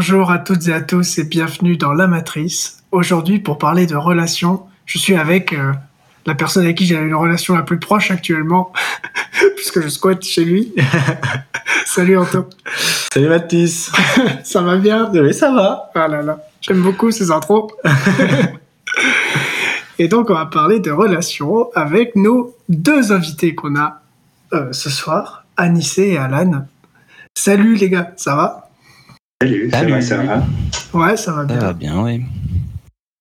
Bonjour à toutes et à tous et bienvenue dans La Matrice. Aujourd'hui, pour parler de relations, je suis avec euh, la personne avec qui j'ai une relation la plus proche actuellement, puisque je squatte chez lui. Salut Anto. Salut Mathis. ça va bien? Oui, ça va. Ah là là, j'aime beaucoup ces intros. et donc, on va parler de relations avec nos deux invités qu'on a euh, ce soir, Anissé et Alan. Salut les gars, ça va? Salut, ça Salut. va, ça va. Ouais, ça va Ça bien. va bien, oui.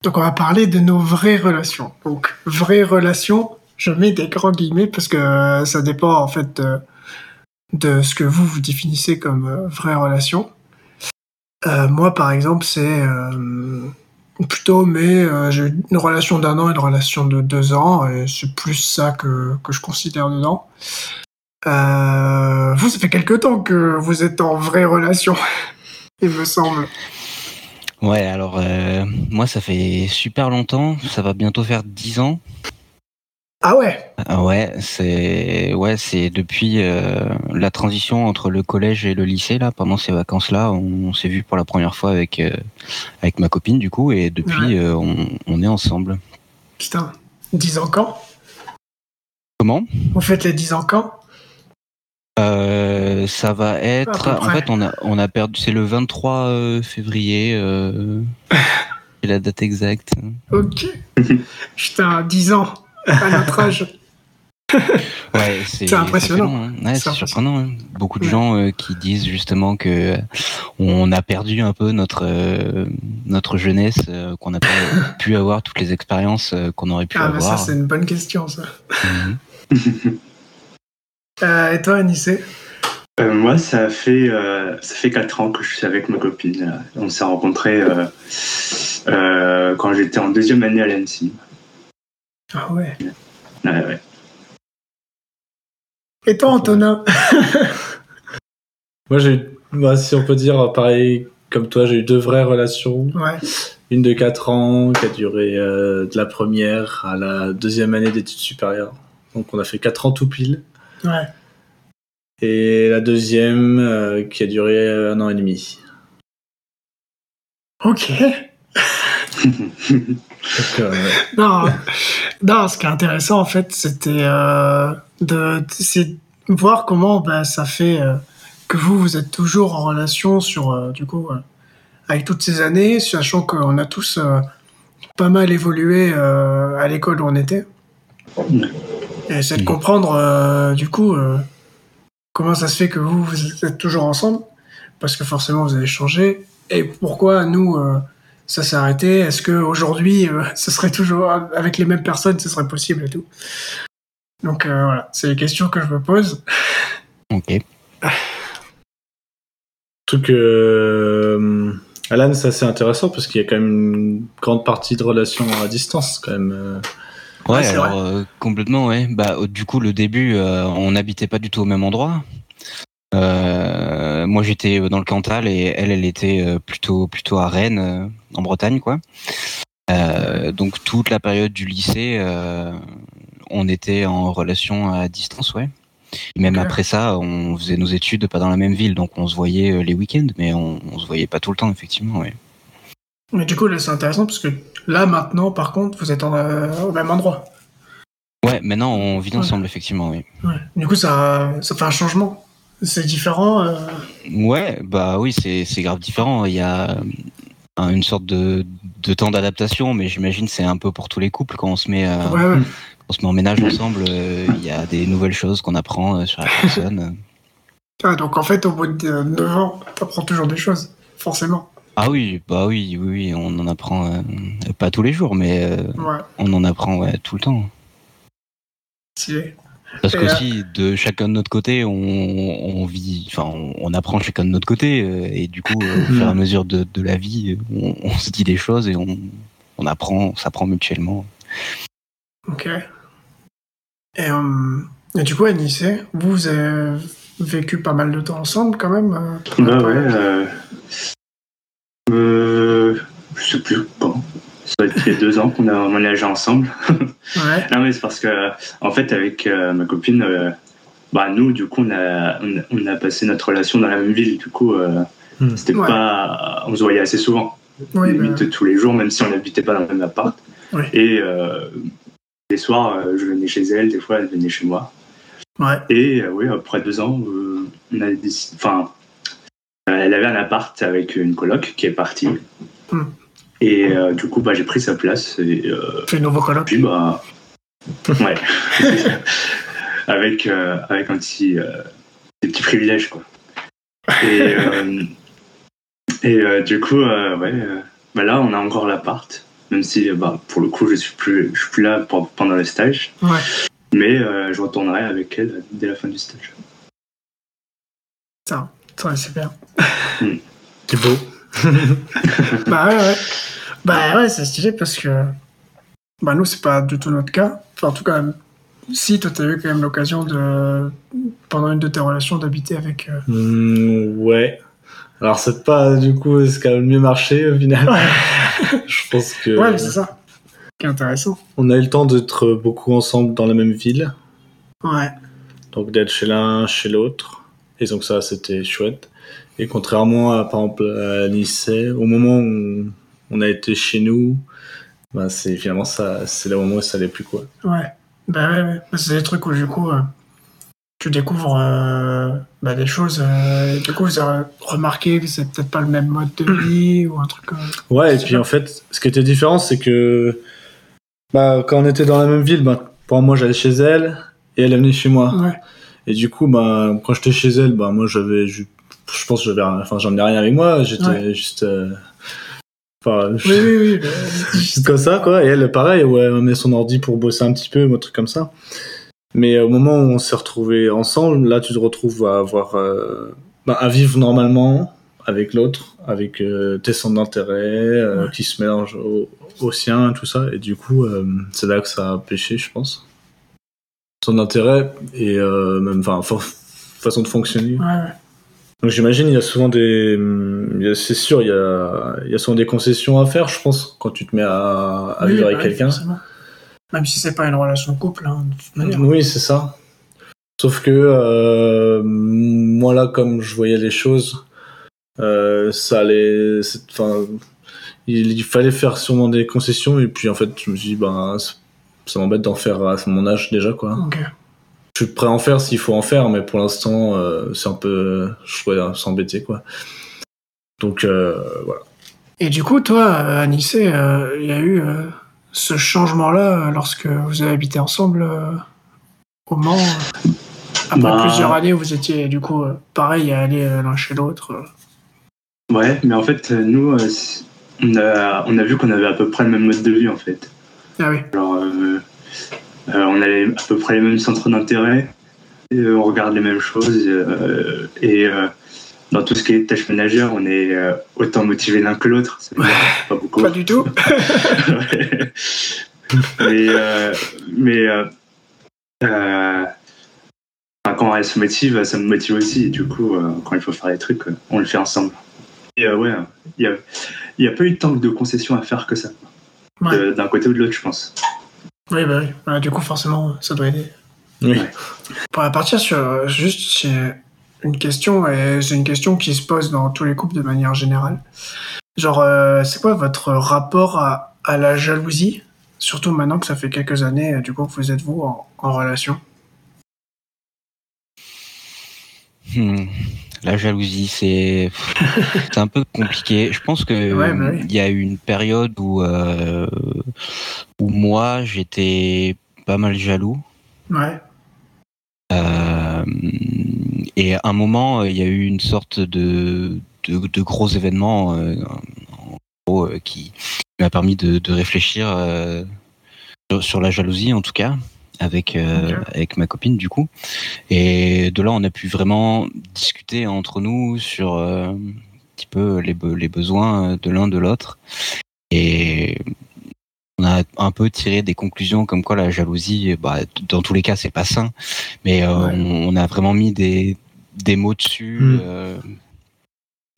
Donc on va parler de nos vraies relations. Donc vraies relations, je mets des grands guillemets parce que euh, ça dépend en fait de, de ce que vous vous définissez comme euh, vraie relation. Euh, moi par exemple c'est euh, plutôt mais euh, j'ai une relation d'un an et une relation de deux ans et c'est plus ça que, que je considère dedans. Euh, vous ça fait quelque temps que vous êtes en vraie relation, il me semble. Ouais, alors euh, moi ça fait super longtemps, ça va bientôt faire 10 ans. Ah ouais Ah ouais, c'est ouais, c'est depuis euh, la transition entre le collège et le lycée là, pendant ces vacances-là, on, s'est vu pour la première fois avec euh, avec ma copine du coup et depuis Ouais. euh, on, on est ensemble. Putain, 10 ans quand? Comment? Vous faites les 10 ans quand? Euh, ça va être. En fait, on a, on a perdu. C'est le 23 euh, février. Euh, c'est la date exacte. Ok. Putain, 10 ans, à notre âge. Ouais, c'est impressionnant. ça hein. Ouais, C'est surprenant. hein. Beaucoup de Ouais. gens euh, qui disent justement que euh, on a perdu un peu notre euh, notre jeunesse, qu'on n'a pas pu avoir toutes les expériences qu'on aurait pu Ah, bah ça, avoir. c'est une bonne question, ça. Mhm. Euh, et toi, Anissé Euh, moi, ça fait, euh, ça fait 4 ans que je suis avec ma copine. là. On s'est rencontrés euh, euh, quand j'étais en deuxième année à l'ANSI. Ah ouais. Ouais, ouais. Et toi, Antonin Moi, j'ai eu, moi, si on peut dire, pareil comme toi, j'ai eu deux vraies relations. Ouais. Une de 4 ans qui a duré euh, de la première à la deuxième année d'études supérieures. Donc, on a fait 4 ans tout pile. Ouais. Et la deuxième euh, qui a duré un an et demi. Ok. Donc, euh. Non, non, ce qui est intéressant, en fait, c'était euh, de, c'est de voir comment bah, ça fait euh, que vous, vous êtes toujours en relation sur, euh, du coup, euh, avec toutes ces années, sachant qu'on a tous euh, pas mal évolué euh, à l'école où on était. Et c'est de comprendre, euh, du coup, euh, comment ça se fait que vous, vous êtes toujours ensemble, parce que forcément, vous avez changé, et pourquoi nous, euh, ça s'est arrêté? Est-ce que aujourd'hui, euh, ce serait toujours avec les mêmes personnes, ce serait possible et tout? Donc euh, voilà, c'est les questions que je me pose. Ok. truc Alan c'est assez intéressant parce qu'il y a quand même une grande partie de relation à distance quand même euh. Ouais, alors euh, complètement, ouais. Bah, du coup, le début, euh, on n'habitait pas du tout au même endroit. Euh, moi, j'étais dans le Cantal et elle, elle était euh, plutôt plutôt à Rennes, euh, en Bretagne, quoi. Euh, donc toute la période du lycée, euh, on était en relation à distance, ouais. Et même après ça, on faisait nos études pas dans la même ville, donc on se voyait les week-ends, mais on, on se voyait pas tout le temps, effectivement, ouais. Mais du coup, là, c'est intéressant parce que là, maintenant, par contre, vous êtes en, euh, au même endroit. Ouais, maintenant on vit Ouais. ensemble, effectivement, oui. Ouais. Du coup, ça, ça fait un changement. C'est différent. euh, Ouais, bah oui, c'est grave différent. Il y a une sorte de, de temps d'adaptation, mais j'imagine c'est un peu pour tous les couples quand on se met, euh, Ouais, ouais. on se met en ménage ensemble. euh, Il y a des nouvelles choses qu'on apprend sur la personne. Ah, donc en fait, au bout de 9 ans, t'apprends toujours des choses, forcément. Ah oui, bah oui, oui, oui, on en apprend euh, pas tous les jours, mais euh, Ouais, on en apprend ouais, tout le temps. stylé. Parce Et, qu'aussi, de chacun de notre côté, on, on vit, enfin, on, on apprend chacun de notre côté, euh, et du coup, euh, au fur et à mesure de, de la vie, on, on se dit des choses et on, on apprend, on s'apprend mutuellement. Ok. Et, euh, et du coup, Anissé, vous, vous avez vécu pas mal de temps ensemble quand même euh, la Ouais, Euh, euh, je sais plus. Bon. Ça doit être il y a deux ans qu'on a emménagé ensemble. Ouais. Non, mais c'est parce que, en fait, avec euh, ma copine, euh, bah, nous, du coup, on a, on, a, on a passé notre relation dans la même ville. Du coup, euh, Hmm. C'était Ouais. pas, on se voyait assez souvent, Oui, limite bah, tous les jours, même si on n'habitait pas dans le même appart. Ouais. Et euh, les soirs, euh, je venais chez elle, des fois elle venait chez moi. ouais. Et euh, oui, après deux ans, euh, on a décidé. Enfin, elle avait un appart avec une coloc qui est partie. Hmm. Et euh, du coup, bah, j'ai pris sa place. Et euh, Fais nouveau colloque. puis, bah. Ouais. avec, euh, avec un petit. euh, des petits privilèges, quoi. Et, euh, et euh, du coup, euh, ouais. euh, bah là, on a encore l'appart. Même si, euh, bah, pour le coup, je suis plus, je suis plus là pour- pendant le stage. Ouais. Mais euh, je retournerai avec elle dès la fin du stage. Ça, c'est bien. C'est beau. Bah ouais, ouais. Bah ouais, c'est stylé parce que. Bah nous, c'est pas du tout notre cas. Enfin, en tout cas, si toi, t'as eu quand même l'occasion de. Pendant une de tes relations, d'habiter avec. euh, Hmm, ouais. Alors, c'est pas du coup ce qui a le mieux marché au final. Ouais, Je pense que. ouais c'est ça. Qui est intéressant. On a eu le temps d'être beaucoup ensemble dans la même ville. Ouais. Donc d'être chez l'un, chez l'autre. Et donc ça, c'était chouette. Et contrairement à, par exemple, à Nice, au moment où on a été chez nous, bah, c'est finalement ça, c'est le moment où ça allait plus quoi. Ouais. Bah ouais, ouais. Bah, c'est des trucs où du coup, euh, tu découvres euh, des choses. euh, et du coup, vous avez remarqué que c'est peut-être pas le même mode de vie ou un truc Ouais, et puis en fait, ce qui était différent, c'est que bah, quand on était dans la même ville, bah, pour moi j'allais chez elle et elle est venue chez moi. Ouais. Et du coup, bah, quand j'étais chez elle, bah, moi j'avais, ju- je pense j'avais, enfin j'en ai rien avec moi, j'étais Ouais. juste, euh, enfin, Oui, oui, oui. bah, juste comme ça quoi. Et elle, pareil, ouais, elle met son ordi pour bosser un petit peu, un truc comme ça. Mais au moment où on s'est retrouvés ensemble, là tu te retrouves à avoir, euh, bah, à vivre normalement avec l'autre, avec euh, tes centres d'intérêt euh, Ouais. qui se mélangent au, au sien, tout ça. Et du coup, euh, c'est là que ça a pêché, je pense. Son intérêt et euh, même, enfin, fa- façon de fonctionner. ouais. Donc j'imagine il y a souvent des, c'est sûr, il y a, il y a souvent des concessions à faire, je pense, quand tu te mets à, à Oui, vivre bah avec oui, quelqu'un. Même si c'est pas une relation de couple, hein, de toute manière. Oui, c'est ça. Sauf que euh, moi là, comme je voyais les choses, euh, ça allait, enfin, il, il fallait faire sûrement des concessions et puis en fait, je me suis dit, ben, ça, m'embête d'en faire à mon âge déjà quoi. Je suis prêt à en faire s'il faut en faire, mais pour l'instant, euh, c'est un peu, je pourrais s'embêter quoi. Donc euh, voilà. Et du coup, toi, euh, à Nice, euh, il y a eu euh, ce changement-là lorsque vous avez habité ensemble euh, au Mans, euh, après Bah. plusieurs années où vous étiez du coup euh, pareil à aller euh, l'un chez l'autre. Ouais, mais en fait, nous, euh, c'est- on a, on a vu qu'on avait à peu près le même mode de vie, en fait. Ah oui, Alors, euh, euh, on a les- à peu près les mêmes centres d'intérêt, euh, on regarde les mêmes choses, et dans tout ce qui est tâches ménagères, on est autant motivés l'un que l'autre. Pas beaucoup. pas du tout. Ouais. mais euh, mais euh, euh, quand elle se motive, ça me motive aussi. Et du coup, quand il faut faire des trucs, on le fait ensemble. Et ouais, il y a, y a pas eu tant de concessions à faire que ça. Ouais. De- D'un côté ou de l'autre, je pense. Oui, bah oui. Voilà, du coup, forcément, ça doit aider. Oui. Pour partir sur euh, juste j'ai une question, et c'est une question qui se pose dans tous les couples de manière générale. Genre, euh, c'est quoi votre rapport à, à la jalousie? Surtout maintenant que ça fait quelques années, euh, du coup, que vous êtes vous en, en relation? Hmm. La jalousie, c'est c'est un peu compliqué. Je pense que Ouais, bah oui. il y a eu une période où euh, où moi j'étais pas mal jaloux. Ouais. Euh, et à un moment, il y a eu une sorte de de, de gros événement euh, en gros, euh, qui m'a permis de, de réfléchir euh, sur, sur la jalousie, en tout cas, avec euh, avec ma copine du coup. Et de là, on a pu vraiment discuter entre nous sur euh, un petit peu les, be- les besoins de l'un de l'autre. Et on a un peu tiré des conclusions comme quoi la jalousie, bah, dans tous les cas, c'est pas sain. Mais euh, Ouais. on, on a vraiment mis des, des mots dessus. Mm. euh,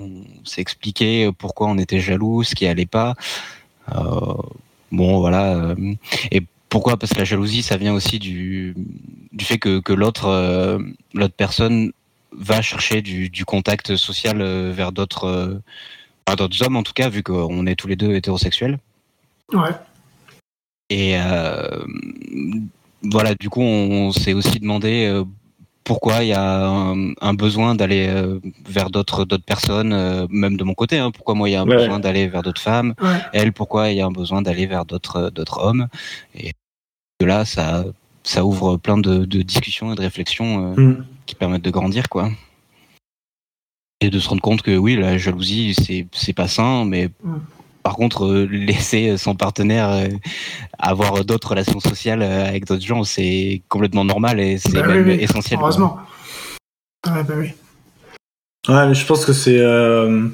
on s'est expliqué pourquoi on était jaloux, ce qui allait pas. Bon, voilà. et pourquoi? Parce que la jalousie, ça vient aussi du, du fait que, que l'autre euh, l'autre personne va chercher du, du contact social euh, vers d'autres euh, enfin, d'autres hommes en tout cas vu qu'on est tous les deux hétérosexuels Ouais. et euh, voilà du coup on, s'est aussi demandé euh, pourquoi il y a un, un besoin d'aller euh, vers d'autres d'autres personnes euh, même de mon côté hein, pourquoi moi il y a un Ouais. besoin d'aller vers d'autres femmes? Ouais. elle pourquoi il y a un besoin d'aller vers d'autres d'autres hommes? Et de là ça ça ouvre plein de, de discussions et de réflexions euh, Mm. qui permettent de grandir quoi et de se rendre compte que oui la jalousie c'est c'est pas sain mais Mm. Par contre euh, laisser son partenaire euh, avoir d'autres relations sociales euh, avec d'autres gens c'est complètement normal et c'est Bah même oui, oui. essentiel. Heureusement. Ouais, bah oui. Ouais, mais je pense que c'est. euh,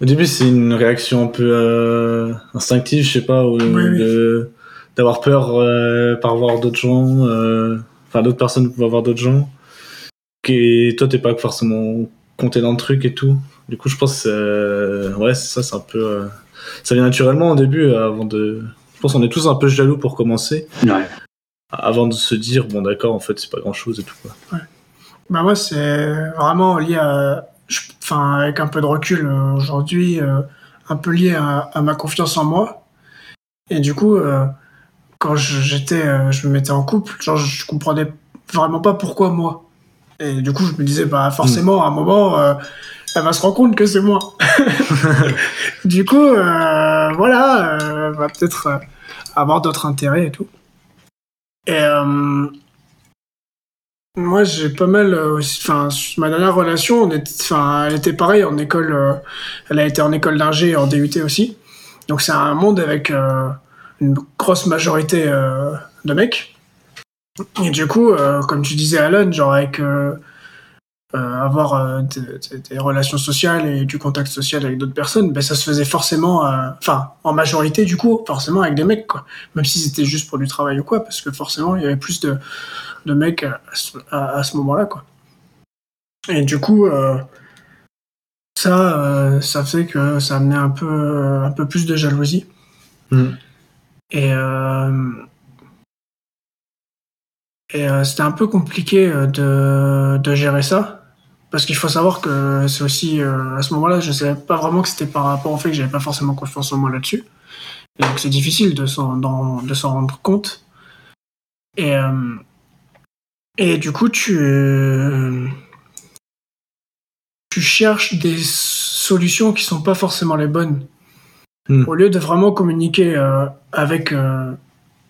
Au début, c'est une réaction un peu euh, instinctive, je sais pas, ou oui. de- d'avoir peur euh, par voir d'autres gens, euh, enfin d'autres personnes vont voir d'autres gens. Et toi, t'es pas forcément compté dans le truc et tout. Du coup, je pense euh, ouais, ça, c'est un peu. euh, Ça vient naturellement au début, euh, avant de. Je pense qu'on est tous un peu jaloux pour commencer, Ouais. avant de se dire, bon, d'accord, en fait, c'est pas grand chose et tout. Quoi. Bah moi, c'est vraiment lié à... Enfin, avec un peu de recul euh, aujourd'hui, euh, un peu lié à, à ma confiance en moi. Et du coup, euh, quand je- j'étais, euh, je me mettais en couple, genre, je comprenais vraiment pas pourquoi moi. Et du coup, je me disais, bah forcément, à un moment, euh, elle va se rendre compte que c'est moi. du coup, euh, voilà, euh, elle va peut-être euh, avoir d'autres intérêts et tout. Et moi, j'ai pas mal aussi. Enfin, ma dernière relation, on était, enfin, elle était pareille en école. elle a été en école d'ingé et en DUT aussi. Donc, c'est un monde avec une grosse majorité de mecs. Et du coup, euh, comme tu disais, Alan, genre avec euh, euh, avoir des, relations sociales et du contact social avec d'autres personnes, ben, ça se faisait forcément, enfin, en majorité, du coup, forcément avec des mecs, quoi. Même si c'était juste pour du travail ou quoi, parce que forcément, il y avait plus de, de mecs à, ce- à- à ce moment-là, quoi. Et du coup, ça, euh, ça fait que ça amenait un peu, un peu plus de jalousie. Mm. Et, euh, et euh, c'était un peu compliqué euh, de, de gérer ça. Parce qu'il faut savoir que c'est aussi, euh, à ce moment-là, je savais pas vraiment que c'était par rapport au fait que j'avais pas forcément confiance en moi là-dessus. Et donc c'est difficile de s'en, de s'en rendre compte. Et, euh, et du coup, tu, euh, tu cherches des solutions qui sont pas forcément les bonnes. Mm. Au lieu de vraiment communiquer euh, avec, euh,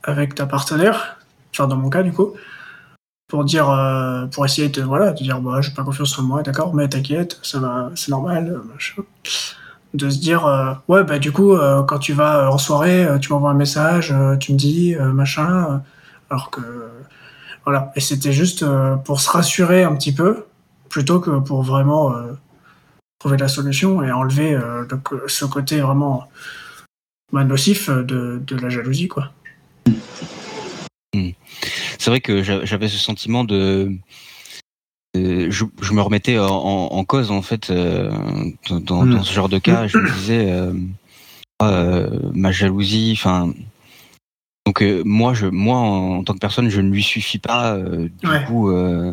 avec ta partenaire, enfin dans mon cas du coup, pour dire, euh, pour essayer de, voilà, de dire, bah, j'ai pas confiance en moi, d'accord, mais t'inquiète, ça va, c'est normal, euh, machin. De se dire, euh, ouais, bah, du coup, quand tu vas en soirée, tu m'envoies un message, tu me dis, machin, alors que, voilà. Et c'était juste pour se rassurer un petit peu, plutôt que pour vraiment trouver la solution et enlever ce côté vraiment bah, nocif de, de la jalousie, quoi. C'est vrai que j'a- j'avais ce sentiment de euh, je, je me remettais en, en- en cause en fait euh, dans, dans- dans ce genre de cas. Je me disais euh, ah, euh, ma jalousie enfin donc euh, moi je moi en, en tant que personne je ne lui suffis pas euh, du Ouais. coup euh,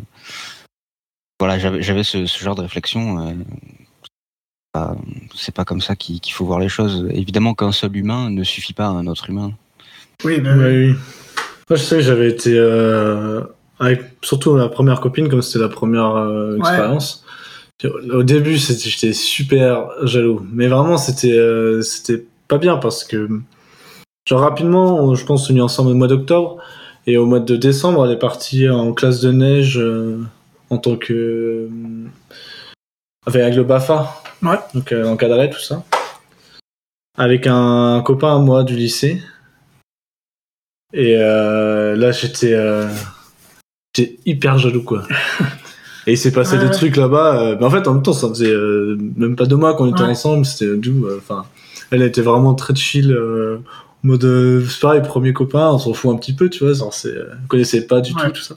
voilà j'avais j'avais ce, ce genre de réflexion euh, c'est pas- c'est pas comme ça qu'il faut voir les choses. Évidemment qu'un seul humain ne suffit pas à un autre humain. Oui, bah, oui. Moi, je sais que j'avais été euh, avec surtout la première copine, comme c'était la première euh, Ouais. expérience. Au début, j'étais super jaloux, mais vraiment, c'était, euh, c'était pas bien parce que, genre rapidement, je pense, on est ensemble au mois d'octobre et au mois de décembre, elle est partie en classe de neige euh, en tant que, euh, avec le Bafa, Ouais. donc encadré tout ça, avec un copain à moi du lycée. Et euh, là, j'étais euh, j'étais hyper jaloux, quoi. Et il s'est passé Ouais, des ouais. trucs là-bas. euh, mais en fait, en même temps, ça faisait euh, même pas deux mois qu'on était Ouais. ensemble. C'était doux. euh, Enfin, elle était vraiment très chill. euh, en mode, c'est pareil, premier copain, on s'en fout un petit peu, tu vois. Genre, c'est, on connaissait pas du Ouais. tout tout ça.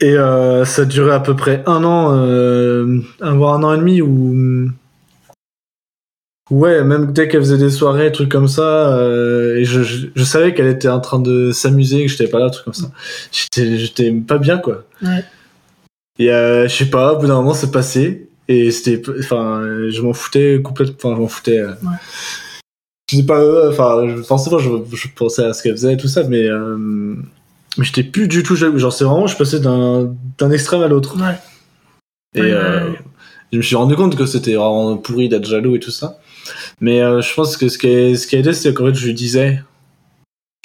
Et euh, ça a duré à peu près un an, euh, voire un an et demi où Ouais, même dès qu'elle faisait des soirées, trucs comme ça, euh, et je, je, je savais qu'elle était en train de s'amuser, que j'étais pas là, trucs comme ça. J'étais, pas bien, quoi. Ouais. Et euh, je sais pas, au bout d'un moment, c'est passé. Et c'était, enfin, je m'en foutais complètement, enfin, je m'en foutais. euh. Ouais. Je sais pas, enfin, forcément, je, je pensais à ce qu'elle faisait et tout ça, mais, mais j'étais plus du tout jaloux. Genre, c'est vraiment, je passais d'un, d'un extrême à l'autre. Ouais. Et je me suis rendu compte que c'était vraiment pourri d'être jaloux et tout ça. Mais euh, je pense que ce qui a, ce qui a aidé, c'est qu'en fait, je lui disais,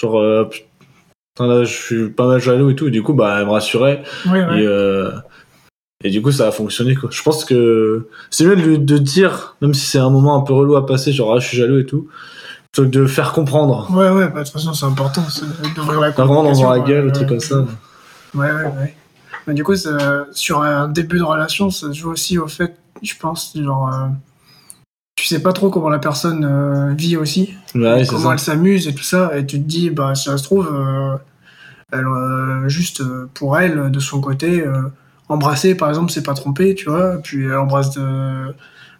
genre, euh, putain, là, je suis pas mal jaloux et tout. Et du coup, bah, elle me rassurait. Ouais. Et, euh, et du coup, ça a fonctionné, quoi. Je pense que c'est mieux de, lui- de dire, même si c'est un moment un peu relou à passer, genre, ah, je suis jaloux et tout, plutôt que de faire comprendre. Ouais, ouais, bah, de toute façon, c'est important c'est d'ouvrir la Pas vraiment dans communication, la gueule, ouais, un truc ouais. comme ça. Ouais, ouais, ouais. Mais du coup, ça- sur un début de relation, ça se joue aussi au fait, je pense, genre, euh, tu sais pas trop comment la personne euh, vit aussi, Ouais, comment ça. elle s'amuse et tout ça, et tu te dis, bah, si ça se trouve, euh, elle, euh, juste euh, pour elle, de son côté, euh, embrasser, par exemple, c'est pas trompé, tu vois, puis elle embrasse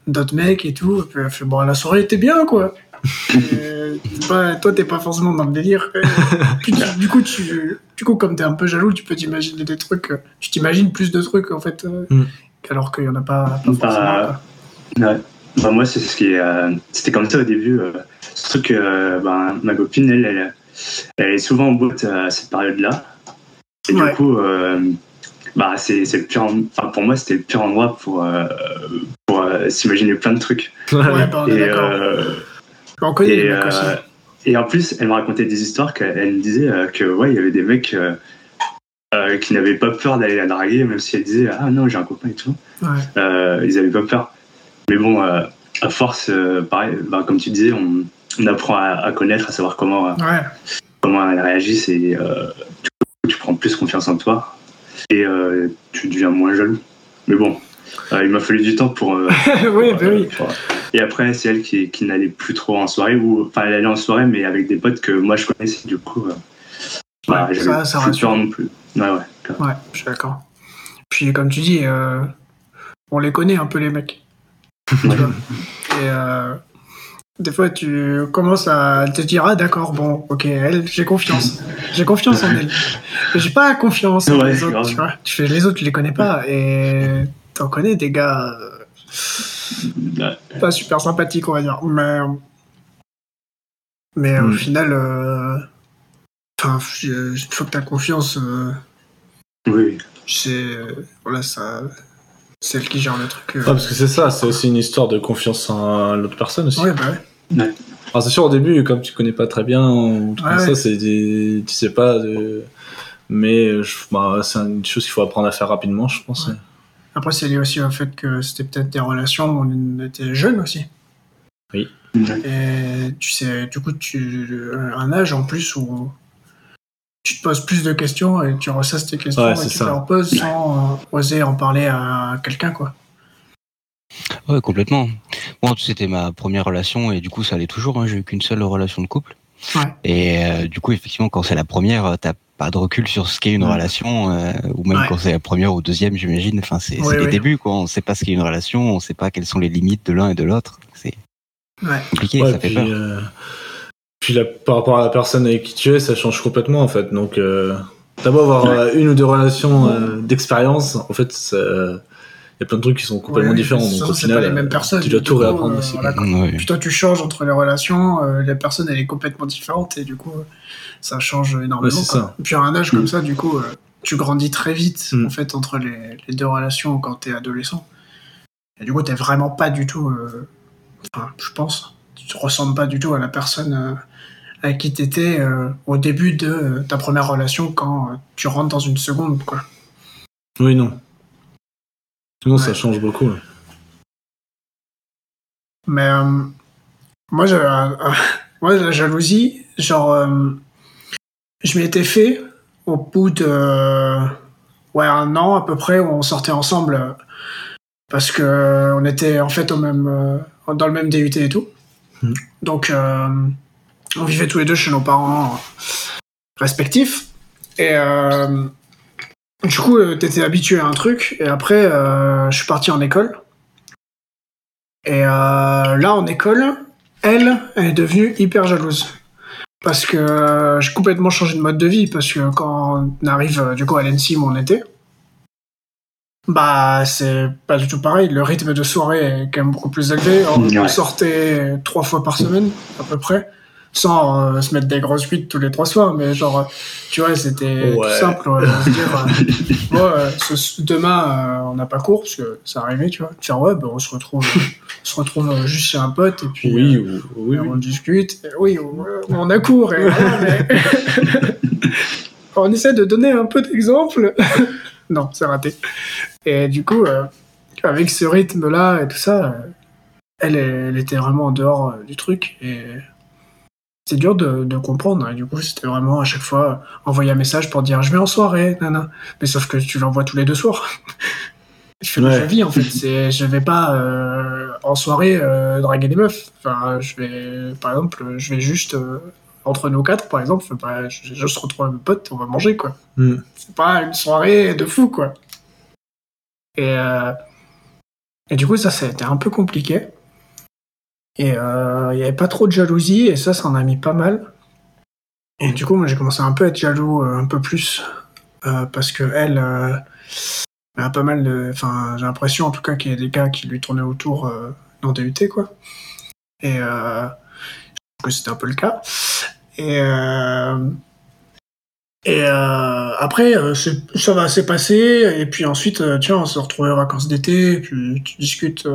d'autres mecs et tout, et puis elle fait, bon, la soirée était bien, quoi. Et pas- toi, t'es pas forcément dans le délire. quoi. Puis tu- du coup, tu, du coup, comme t'es un peu jaloux, tu peux t'imaginer des trucs. Tu t'imagines plus de trucs en fait, Mm. alors qu'il y en a pas, pas Bah, forcément. quoi. Ouais. Bah, moi, c'est ce qui est, euh, c'était comme ça au début. Euh, surtout que euh, ben, ma copine, elle, elle, elle est souvent en boîte à cette période-là. Et Ouais. du coup, euh, bah, c'est, le pire. en- Enfin, pour moi, c'était le pire endroit pour, euh, pour s'imaginer plein de trucs. Ouais, bah, on est et, les et, en plus, elle me racontait des histoires qu'elle elle me disait que ouais, il y avait des mecs qui n'avaient pas peur d'aller la draguer, même si elle disait ah non j'ai un copain et tout. Ouais. Ils avaient pas peur. Mais bon, euh, à force, euh, pareil, bah, comme tu disais, on, on apprend à, à connaître, à savoir comment euh, Ouais, comment elles réagissent et du coup, tu prends plus confiance en toi et tu deviens moins jaloux. Mais bon, euh, il m'a fallu du temps pour. euh, oui, pour, bah euh, oui. pour- Et après, c'est elle qui, qui n'allait plus trop en soirée, ou enfin, elle allait en soirée, mais avec des potes que moi je connaissais, du coup, bah, Ouais, ça- ça plus rassure. non plus. Ouais, ouais. Ouais, je suis d'accord. Puis comme tu dis, on les connaît un peu les mecs. Tu Ouais. vois. Et euh, des fois, tu commences à te dire ah d'accord, bon, ok, elle, j'ai confiance, j'ai confiance en elle. Mais j'ai pas confiance en Ouais, les autres. grave. Tu vois. Tu fais les autres, tu les connais pas et t'en connais des gars euh, Ouais. pas super sympathiques, on va dire. Mais mais au Mm. final, euh, enfin, une fois que t'as confiance. euh, Oui, c'est voilà ça c'est elle qui gère le truc euh. Ouais, parce que c'est ça, c'est aussi une histoire de confiance en l'autre personne aussi. ouais bah ouais Alors c'est sûr au début, comme tu connais pas très bien, ou tout Ouais, comme ouais. ça, c'est des... tu sais pas. de- Mais je- bah, c'est une chose qu'il faut apprendre à faire rapidement, je pense. Ouais. après c'est lié aussi au fait que c'était peut-être des relations où on était jeunes aussi Ouais. et tu sais du coup tu un âge en plus où tu te poses plus de questions et tu ressasses tes questions Ouais, et tu ça. te reposes sans euh, oser en parler à quelqu'un quoi Ouais, complètement. Moi, c'était ma première relation et du coup, ça allait toujours. Hein. J'ai eu qu'une seule relation de couple. Ouais. Et euh, du coup, effectivement, quand c'est la première, euh, t'as pas de recul sur ce qu'est une Ouais. relation, euh, ou même Ouais. quand c'est la première ou deuxième, j'imagine. Enfin, c'est les ouais. débuts, quoi. On sait pas ce qu'est une relation, on sait pas quelles sont les limites de l'un et de l'autre. C'est ouais compliqué, Ouais, ça fait peur. euh, puis là, par rapport à la personne avec qui tu es, ça change complètement en fait. Donc, euh, t'as beau avoir euh, une ou deux relations euh, d'expérience, en fait, il y a plein de trucs qui sont complètement Ouais, différents. Donc, façon, au final, pas les mêmes euh, personnes, tu dois tout coup, réapprendre euh, aussi. voilà. Ouais. puis toi tu changes entre les relations euh, la personne elle est complètement différente et du coup ça change énormément ça. Et puis à un âge comme Mm. ça du coup euh, tu grandis très vite Mm. en fait entre les, les deux relations quand t'es adolescent et du coup t'es vraiment pas du tout euh, enfin je pense tu ressembles pas du tout à la personne euh, avec qui t'étais euh, au début de euh, ta première relation quand euh, tu rentres dans une seconde quoi Oui, non. Sinon, ça change beaucoup. ouais. Mais euh, moi, j'avais un- un- moi, la jalousie, genre, euh, je m'y étais fait au bout de ouais, un an à peu près où on sortait ensemble euh, parce que euh, on était en fait au même, euh, dans le même DUT et tout. Mhm. Donc, euh, on vivait tous les deux chez nos parents respectifs. Et euh, du coup, euh, t'étais habitué à un truc. Et après, euh, je suis parti en école. Et euh, là, en école, elle, elle est devenue hyper jalouse. Parce que euh, j'ai complètement changé de mode de vie. Parce que quand on arrive, euh, du coup, à l'ENSIM où on était, Bah, c'est pas du tout pareil. Le rythme de soirée est quand même beaucoup plus élevé. On, on Ouais. sortait trois fois par semaine, à peu près. Sans euh, se mettre des grosses huit tous les trois soirs, mais genre, tu vois, c'était Ouais. tout simple. ouais, de se dire, bon, euh, ce- demain, euh, on n'a pas cours, parce que ça arrivait, tu vois. De faire, ouais, bah, on se retrouve, on se retrouve euh, juste chez un pote, et puis. Oui, euh, oui, et on discute. Et oui, on, on a cours. Et voilà, mais- on essaie de donner un peu d'exemples. non, c'est raté. Et du coup, avec ce rythme-là et tout ça, elle, elle était vraiment en dehors du truc. Et c'est dur de, de comprendre. hein. Du coup, c'était vraiment à chaque fois euh, envoyer un message pour dire je vais en soirée, nana. Mais sauf que tu l'envoies tous les deux soirs. Je fais Ouais. ma vie en fait. C'est, je vais pas euh, en soirée euh, draguer des meufs. Enfin, je vais, par exemple, je vais juste euh, entre nous quatre, par exemple, bah, je, je se retrouve avec mes potes, on va manger quoi. Hmm. C'est pas une soirée de fou quoi. Et et du coup, ça, ça a été un peu compliqué. Et euh, il n'y avait pas trop de jalousie, et ça, ça en a mis pas mal. Et du coup, moi, j'ai commencé un peu à être jaloux, euh, un peu plus, euh, parce que elle, a pas mal de. Enfin, j'ai l'impression, en tout cas, qu'il y a des gars qui lui tournaient autour dans DUT, quoi. Et je trouve que c'était un peu le cas. Et. Après, ça va s'est passé, et puis ensuite, tiens, on s'est retrouvés en vacances d'été, puis tu discutes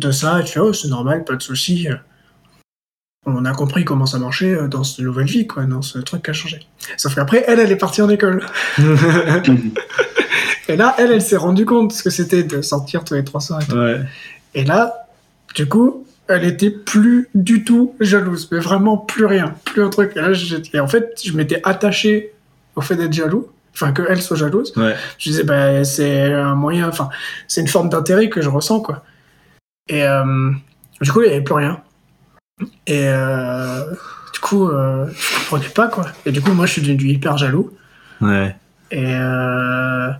de ça, et tu fais, oh, c'est normal, pas de souci. On a compris comment ça marchait euh, dans cette nouvelle vie, quoi, dans ce truc qui a changé. Sauf qu'après, elle, elle est partie en école. Et là, elle, elle s'est rendue compte ce que c'était de sortir tous les trois soirs. Et, tout. ouais. et là, du coup, elle était plus du tout jalouse, mais vraiment plus rien, plus un truc. Et, là, j'étais- et en fait, je m'étais attaché au fait d'être jaloux, enfin que elle soit jalouse. Ouais. Je disais, bah, c'est un moyen, enfin, c'est une forme d'intérêt que je ressens, quoi. Et euh, du coup, il n'y avait plus rien. Et euh, du coup, euh, je comprenais pas, quoi. Et du coup, moi, je suis devenu hyper jaloux. Ouais. Et euh,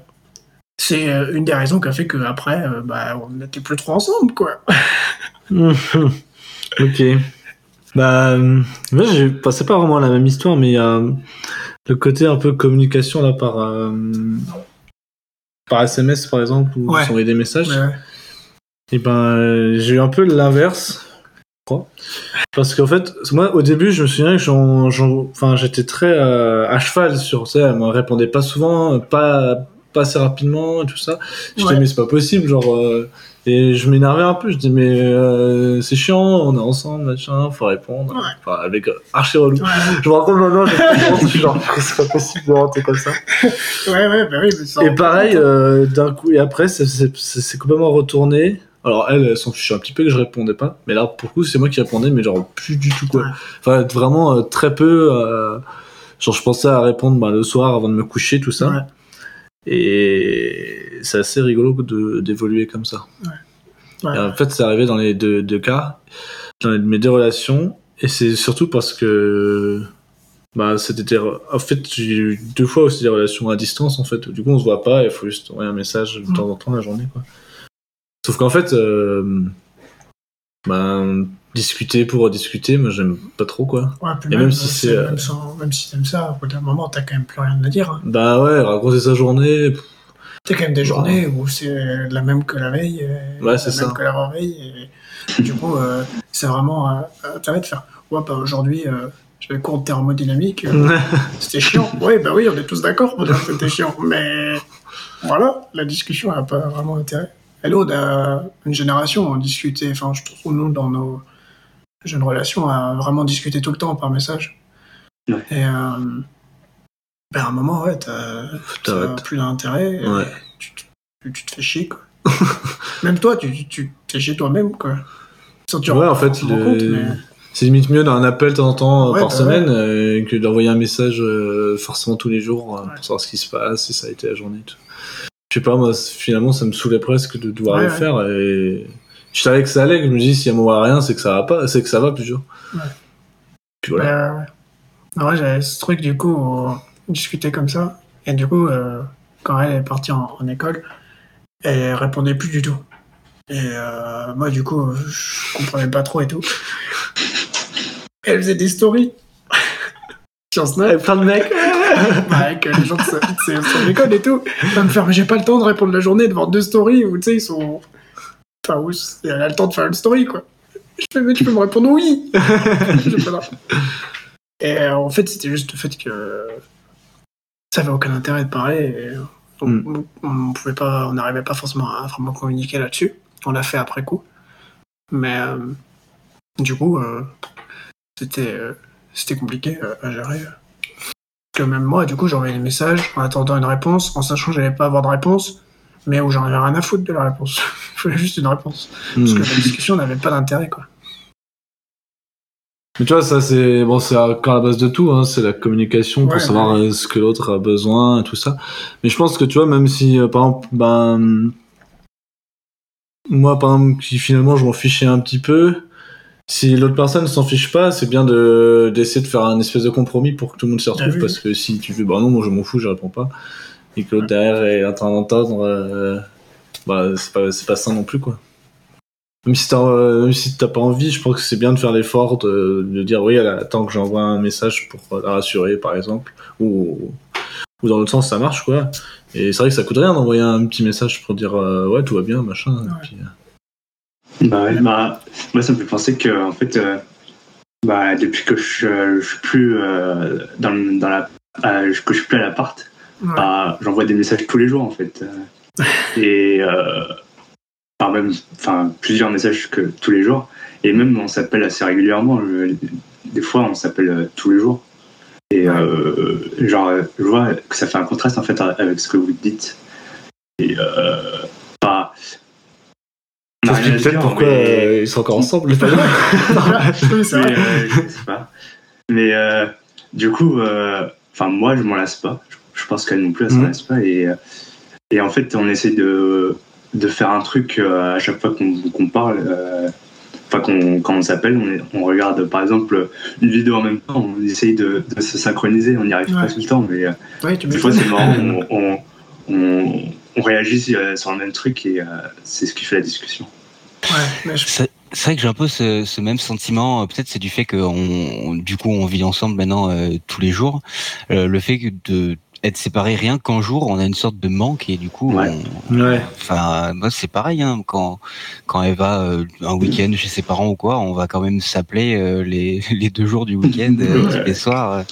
c'est euh, une des raisons qui a fait qu'après, euh, bah, on n'était plus trop ensemble, quoi. ok. Bah, euh, moi, j'ai passé pas vraiment la même histoire, mais a le côté un peu communication là par euh, par SMS par exemple ou Ouais. s'envoyer des messages. Ouais. Et ben, euh, j'ai eu un peu l'inverse, je crois. Parce qu'en fait, moi, au début, je me souviens que j'en, j'en- enfin, j'étais très euh, à cheval sur, sais, elle me répondait pas souvent, pas, pas assez rapidement, et tout ça. Je disais, mais c'est pas possible, genre, euh, et je m'énervais un peu, je dis, mais euh, c'est chiant, on est ensemble, machin, faut répondre. Ouais. Enfin, avec euh, archi relou. Ouais, Je me rends compte maintenant, je suis genre, c'est pas possible de rentrer comme ça. ouais, ouais, bah oui, mais ça- Et pareil, euh, d'un coup, et après, ça- c'est complètement retourné. Alors, elle, elle s'en fichait un petit peu que je répondais pas. Mais là, pour le coup, c'est moi qui répondais, mais genre, plus du tout, quoi. Enfin, vraiment euh, très peu. euh, genre, je pensais à répondre bah, le soir avant de me coucher, tout ça. Ouais. Et c'est assez rigolo de- d'évoluer comme ça. Ouais. En fait, c'est arrivé dans les deux, deux cas, dans les- mes deux relations. Et c'est surtout parce que. Bah, c'était. En fait, j'ai eu deux fois aussi des relations à distance, en fait. Du coup, on se voit pas, il faut juste envoyer un message de temps en temps la journée, quoi. Sauf qu'en fait, euh, ben, discuter pour discuter, moi, j'aime pas trop, quoi. Ouais, puis Et même, même si c'est- euh, Même, sans- même si t'aimes ça, au bout d'un moment, t'as quand même plus rien à dire. hein. Bah ouais, raconter sa journée. T'as quand même des journées où c'est la même que la veille, et Ouais, c'est la même que l'avant-veille. Et du coup, euh, c'est vraiment euh, intérêt de faire. Ouais, bah aujourd'hui, euh, j'avais cours de thermodynamique, euh, c'était chiant. Oui, bah oui, on est tous d'accord pour dire que c'était chiant. Mais voilà, la discussion n'a pas vraiment intérêt. Nous, on a une génération, on discutait, enfin, je trouve, nous, dans nos jeunes relations, à vraiment discuter tout le temps par message. Ouais. Et euh, ben, à un moment, ouais, t'as plus d'intérêt. Ouais. Tu, tu- tu te fais chier, quoi. même toi, tu, tu, te fais chier toi-même, quoi. Sans tu Ouais, en fait. C'est limite mieux d'un appel de temps en temps euh, Ouais, par bah semaine euh, que d'envoyer un message euh, forcément tous les jours euh, Ouais. pour savoir ce qui se passe, si ça a été la journée. et tout. Je sais pas, moi, finalement, ça me saulait presque de devoir Ouais, le ouais. faire et je savais que ça allait. que Je me dis, si elle m'envoie rien, c'est que ça va pas, c'est que ça va plutôt. Ouais. Puis voilà. Ouais, ouais, ouais. Ouais, j'avais ce truc, du coup, où on discutait comme ça. Et du coup, euh, quand elle est partie en, en école, elle répondait plus du tout. Et euh, moi, du coup, je comprenais pas trop et tout. Elle faisait des stories. Sur Snap. plein de mecs. Avec euh, les gens de sa- de son école et tout. Va me faire, mais j'ai pas le temps de répondre la journée devant deux stories où, tu sais, ils sont. Enfin, où il a le temps de faire une story, quoi. Je fais, mais tu peux me répondre oui pas. Et euh, en fait, c'était juste le fait que ça avait aucun intérêt de parler. Et on, Mm. on pouvait pas, on n'arrivait pas forcément à vraiment communiquer là-dessus. On l'a fait après coup. Mais euh, du coup, euh, c'était c'était compliqué à gérer. Que même moi, du coup, j'envoyais des messages en attendant une réponse, en sachant que j'allais pas avoir de réponse, mais où j'en avais rien à foutre de la réponse. Il fallait juste une réponse. Parce que Hmm. la discussion n'avait pas d'intérêt, quoi. Mais tu vois, ça c'est bon, c'est encore la base de tout, hein, c'est la communication pour Ouais, savoir ouais. euh, ce que l'autre a besoin et tout ça. Mais je pense que tu vois, même si euh, par exemple, ben moi par exemple, qui finalement je m'en fichais un petit peu, si l'autre personne s'en fiche pas, c'est bien de d'essayer de faire un espèce de compromis pour que tout le monde s'y retrouve, Ah oui. parce que si tu fais bah non, moi je m'en fous, je réponds pas, et que l'autre derrière est en train d'entendre, euh, bah c'est pas c'est pas sain non plus quoi. Même si t'as euh, même si t'as pas envie, je pense que c'est bien de faire l'effort de, de dire oui, elle attend que j'envoie un message pour la rassurer, par exemple, ou ou dans l'autre sens ça marche quoi. Et c'est vrai que ça coûte rien d'envoyer un petit message pour dire euh, ouais tout va bien machin. et Ouais. puis, euh, Bah ouais, bah, moi ça me fait penser que en fait, euh, bah, depuis que je, je suis plus euh, dans, dans la, euh, que je suis plus à l'appart, Ouais. bah, j'envoie des messages tous les jours en fait, et enfin, même, enfin plusieurs messages que tous les jours, et même on s'appelle assez régulièrement. Je- des fois on s'appelle tous les jours, et genre je vois que ça fait un contraste en fait avec ce que vous dites, et on explique peut-être dire, pourquoi mais- euh, ils sont encore ensemble. mais, euh, je sais pas. Mais euh, du coup, euh, enfin moi je m'en lasse pas. Je, pense qu'elle non plus elle s'en Mhm. lasse pas et et en fait on essaie de de faire un truc à chaque fois qu'on qu'on parle. euh, Enfin, qu'on- quand on s'appelle, on, est- on regarde par exemple une vidéo en même temps, on essaye de, de se synchroniser, on n'y arrive pas tout le temps, mais Ouais, tu des fois c'est marrant, on, on, on, on réagit sur le même truc et euh, c'est ce qui fait la discussion. Ouais, mais je- C'est vrai que j'ai un peu ce, ce même sentiment. euh, Peut-être c'est du fait que on, du coup on vit ensemble maintenant euh, tous les jours. Euh, le fait que de être séparés rien qu'un jour, on a une sorte de manque et du coup, Ouais. on- Ouais. enfin moi c'est pareil. Hein, quand quand elle va euh, un week-end chez ses parents ou quoi, on va quand même s'appeler euh, les les deux jours du week-end Ouais. tous les soirs euh,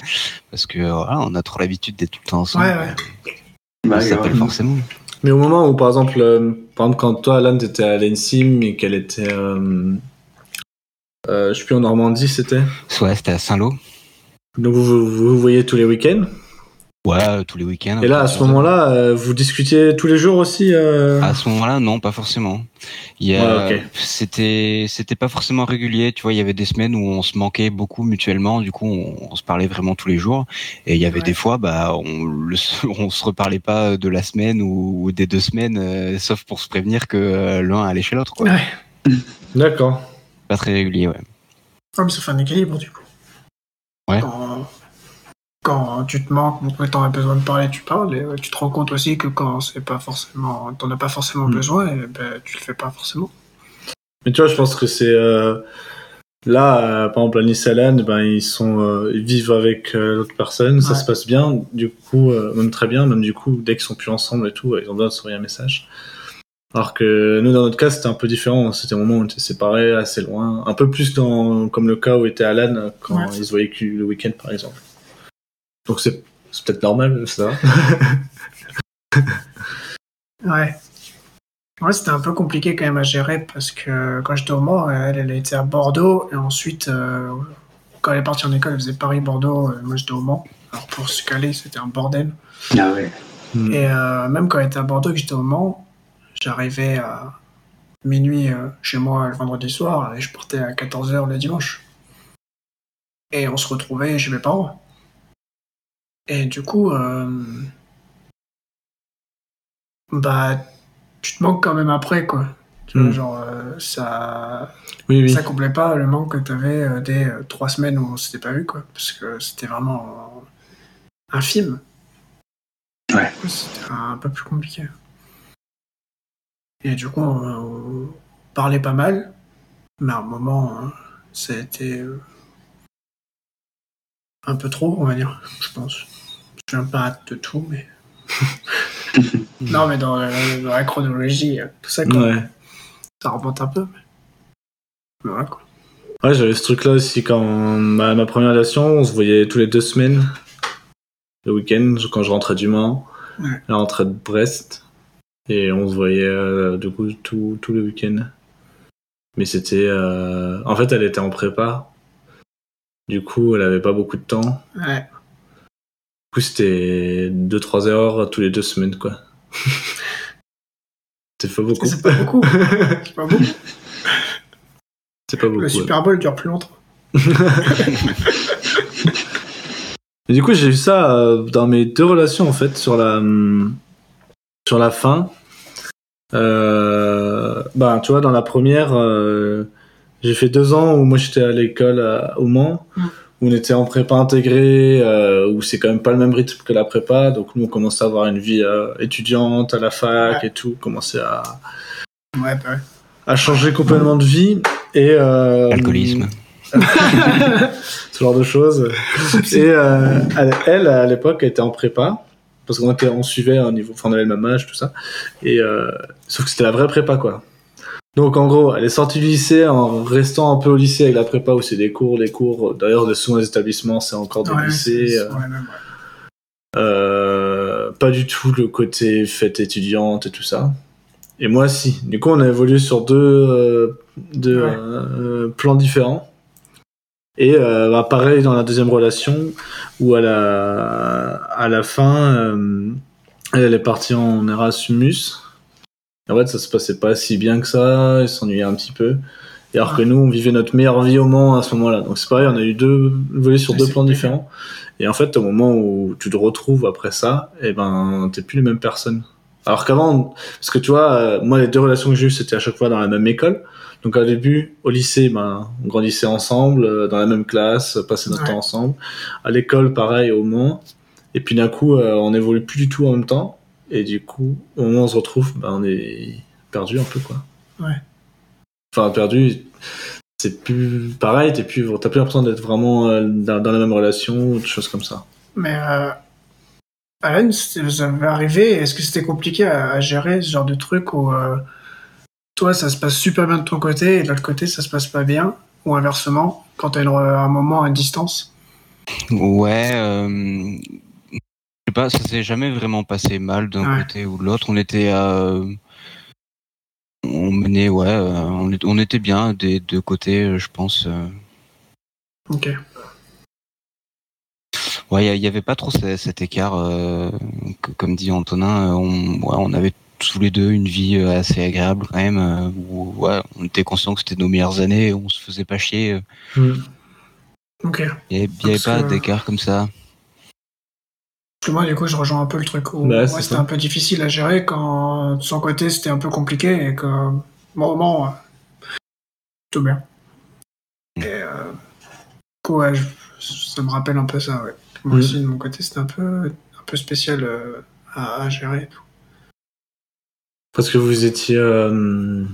parce que voilà, on a trop l'habitude d'être tout le temps ensemble. Ouais, ouais. On s'appelle forcément. Mais au moment où, par exemple, euh, par exemple quand toi, Alan, t'étais à l'ENSIM et qu'elle était, euh, euh, je plus, en Normandie, c'était? Ouais, c'était à Saint-Lô. Donc vous, vous vous voyez tous les week-ends? Ouais, euh, tous les week-ends. Et là, à ce moment-là, euh, vous discutiez tous les jours aussi. euh, À ce moment-là, non, pas forcément. Il y a, Ouais, c'était, c'était pas forcément régulier. Tu vois, il y avait des semaines où on se manquait beaucoup mutuellement. Du coup, on, on se parlait vraiment tous les jours. Et il y avait Ouais. des fois, bah, on, le, on se reparlait pas de la semaine ou, ou des deux semaines, euh, sauf pour se prévenir que euh, l'un allait chez l'autre. Quoi. Ouais. D'accord. Pas très régulier, ouais. Ah, mais ça fait un équilibre, du coup. Ouais. Quand tu te manques, quand t'en as besoin de parler, tu parles, et ouais, tu te rends compte aussi que quand c'est pas forcément, t'en as pas forcément Mm. besoin, et ben, tu le fais pas forcément. Mais tu vois, je pense que c'est euh, là, euh, par exemple, et Alan, ben ils sont, euh, ils vivent avec euh, l'autre personne, ça se passe bien. Du coup, euh, même très bien, même du coup, dès qu'ils sont plus ensemble et tout, ils ont besoin de un message. Alors que nous, dans notre cas, c'était un peu différent. C'était un moment où on était séparés, assez loin, un peu plus dans, comme le cas où était Alan euh, quand Ouais. ils se voyaient que le week-end, par exemple. Donc c'est c'est peut-être normal, ça. Ouais. Ouais, c'était un peu compliqué quand même à gérer parce que quand j'étais au Mans, elle, elle était à Bordeaux et ensuite, euh, quand elle est partie en école, elle faisait Paris-Bordeaux, euh, moi j'étais au Mans. Alors pour se caler, c'était un bordel. Ah ouais. Hmm. Et euh, même quand elle était à Bordeaux et que j'étais au Mans, j'arrivais à minuit euh, chez moi le vendredi soir et je partais à 14h le dimanche. Et on se retrouvait chez mes parents. Et du coup, euh, bah, tu te manques quand même après, quoi. Tu vois, Mm. genre, euh, ça, Oui, oui. ça comblait pas le manque que t'avais euh, des euh, trois semaines où on s'était pas vu, quoi. Parce que c'était vraiment euh, infime. Ouais. C'était un peu plus compliqué. Et du coup, on, on parlait pas mal, mais à un moment, hein, ça a été un peu trop, on va dire, je pense. Je viens pas de tout, mais. non, mais dans, la- dans la chronologie, euh, tout ça, quoi. Ouais. Ça remonte un peu. Mais... voilà, quoi. Ouais, j'avais ce truc-là aussi quand ma, ma première relation, on se voyait tous les deux semaines, le week-end, quand je rentrais du Mans, Ouais. la rentrée de Brest, et on se voyait euh, du coup tout, tout le week-end. Mais c'était, euh, en fait, elle était en prépa, du coup, elle avait pas beaucoup de temps. Ouais. Du coup, c'était 2-3 heures tous les deux semaines, quoi. c'est pas beaucoup. C'est pas beaucoup. C'est pas beaucoup. c'est pas beaucoup. Le. Super Bowl dure plus longtemps. Et du coup, j'ai eu ça euh, dans mes deux relations en fait sur la hum, sur la fin. Euh, bah, tu vois, dans la première, euh, j'ai fait deux ans où moi j'étais à l'école au Mans, Mm. Où on était en prépa intégrée, euh, où c'est quand même pas le même rythme que la prépa. Donc nous, on commençait à avoir une vie euh, étudiante à la fac et tout, commençait à, Ouais, bah ouais. à changer complètement de vie et euh, Alcoolisme. ce genre de choses. Et euh, elle, à l'époque, elle était en prépa. Parce qu'on était, on suivait un niveau, enfin, on avait le même âge, tout ça. Et, euh, sauf que c'était la vraie prépa, quoi. Donc, en gros, elle est sortie du lycée en restant un peu au lycée avec la prépa où c'est des cours, des cours. D'ailleurs, de souvent les établissements, c'est encore des Ouais, lycées. euh, ouais, même, ouais. euh, pas du tout le côté fête étudiante et tout ça. Et moi, si. Du coup, on a évolué sur deux, euh, deux plans différents. Et bah, pareil dans la deuxième relation, où à la, à la fin, elle est partie en Erasmus. En fait, ça se passait pas si bien que ça, elle s'ennuyait un petit peu. Et alors que nous, on vivait notre meilleure vie au Mans à ce moment-là. Donc c'est pareil, on a eu deux volés sur Ouais, deux plans clair. différents. Et en fait, au moment où tu te retrouves après ça, eh ben, t'es plus les mêmes personnes. Alors qu'avant, parce que tu vois, euh, moi, les deux relations que j'ai eues, c'était à chaque fois dans la même école. Donc au début, au lycée, ben, on grandissait ensemble, euh, dans la même classe, euh, passait notre Ouais. temps ensemble. À l'école, pareil, au Mans. Et puis d'un coup, on évolue plus du tout en même temps. Et du coup, au moment où on se retrouve, ben, on est perdu un peu, quoi. Ouais. Enfin, perdu, c'est plus pareil, plus, t'as plus l'impression d'être vraiment euh, dans, dans la même relation ou des choses comme ça. Mais euh, Alan, vous avez arrivé, est-ce que c'était compliqué à, à gérer ce genre de truc où euh, toi ça se passe super bien de ton côté et de l'autre côté ça se passe pas bien? Ou inversement quand t'as un moment à distance? Ouais, euh, pas, ça s'est jamais vraiment passé mal d'un Ouais. côté ou de l'autre. On était, euh, on menait, ouais, euh, on, est- on était bien des deux côtés, euh, je pense. Ok. Ouais, il y, avait pas trop ce- cet écart, euh, que- comme dit Antonin, on, ouais, on avait tous les deux une vie assez agréable quand même. où, ouais, on était conscients que c'était nos meilleures années, on se faisait pas chier. euh. Ok. Il y avait, avait pas d'écart comme ça. Parce que moi, du coup, je rejoins un peu le truc où Bah, ouais, c'était un peu difficile à gérer quand de son côté c'était un peu compliqué et que bon, moment, euh, tout bien. Et euh, du coup, ouais, je- ça me rappelle un peu ça, ouais. Moi Mm. aussi, de mon côté, c'était un peu, un peu spécial euh, à, à gérer. et tout. Parce que vous étiez, euh,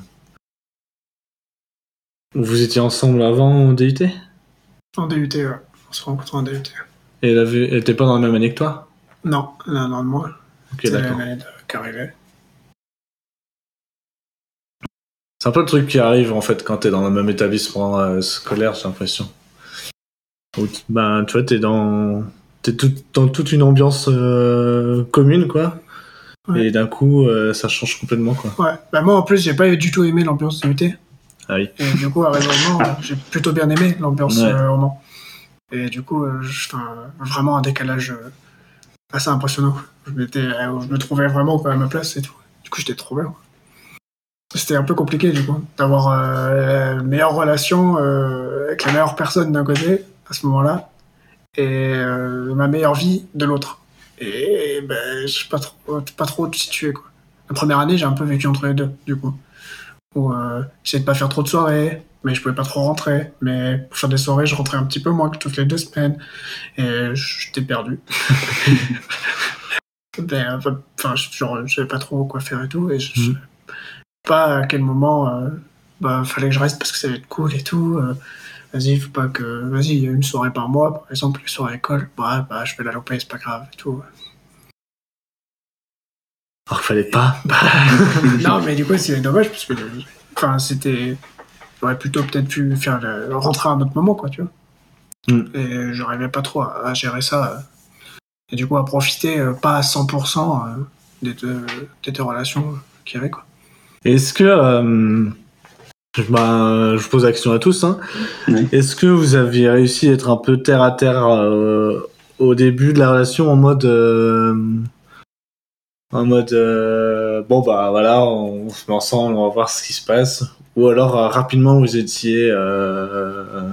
vous étiez ensemble avant au DUT et En DUT, ouais. On se rencontre en DUT. elle, avait, elle était pas dans la même année que toi? Non, an de moi. Ok, d'accord. de-. C'est un peu le truc qui arrive en fait quand t'es dans le même établissement euh, scolaire, j'ai l'impression. Ben, tu vois, t'es dans, t'es tout, dans toute une ambiance euh, commune, quoi. Ouais. Et d'un coup, euh, ça change complètement, quoi. Ouais. Bah, moi, en plus, j'ai pas du tout aimé l'ambiance DUT. Ah oui. Et du coup, euh, j'ai plutôt bien aimé l'ambiance Ouais. euh, au Mans. Et du coup, je- vraiment un décalage assez impressionnant. Euh, je me trouvais vraiment à ma place et tout. Du coup, j'étais trop bien. C'était un peu compliqué, du coup, d'avoir euh, la meilleure relation euh, avec la meilleure personne d'un côté, à ce moment-là, et ma meilleure vie de l'autre. Et ben, je sais pas trop, pas trop te situer, quoi. La première année, j'ai un peu vécu entre les deux, du coup où euh, j'essayais de pas faire trop de soirées, mais je pouvais pas trop rentrer. Mais pour faire des soirées, je rentrais un petit peu moins que toutes les deux semaines, et j'étais perdu. Ben, Enfin, je- genre, je savais pas trop quoi faire et tout, et je, savais pas à quel moment euh, bah, fallait que je reste parce que ça allait être cool et tout. euh, vas-y, faut pas que. Vas-y, il y a une soirée par mois, par exemple, les soirées à l'école. Bah, bah, je vais la louper, c'est pas grave et tout. Alors qu'il fallait pas. Bah, non, mais du coup, c'est dommage parce que. Enfin, c'était. J'aurais plutôt peut-être pu faire le... rentrer à un autre moment, quoi, tu vois. Mm. Et j'arrivais pas trop à, à gérer ça. Et du coup, à profiter euh, pas à 100% euh, des deux, des deux relations qu'il y avait, quoi. Est-ce que. euh, je, bah, je pose la question à tous. Hein. Oui. Est-ce que vous aviez réussi à être un peu terre à terre euh, au début de la relation en mode. Euh, en mode. euh, bon, bah voilà, on, se met ensemble, on va voir ce qui se passe. Ou alors euh, rapidement vous étiez. euh,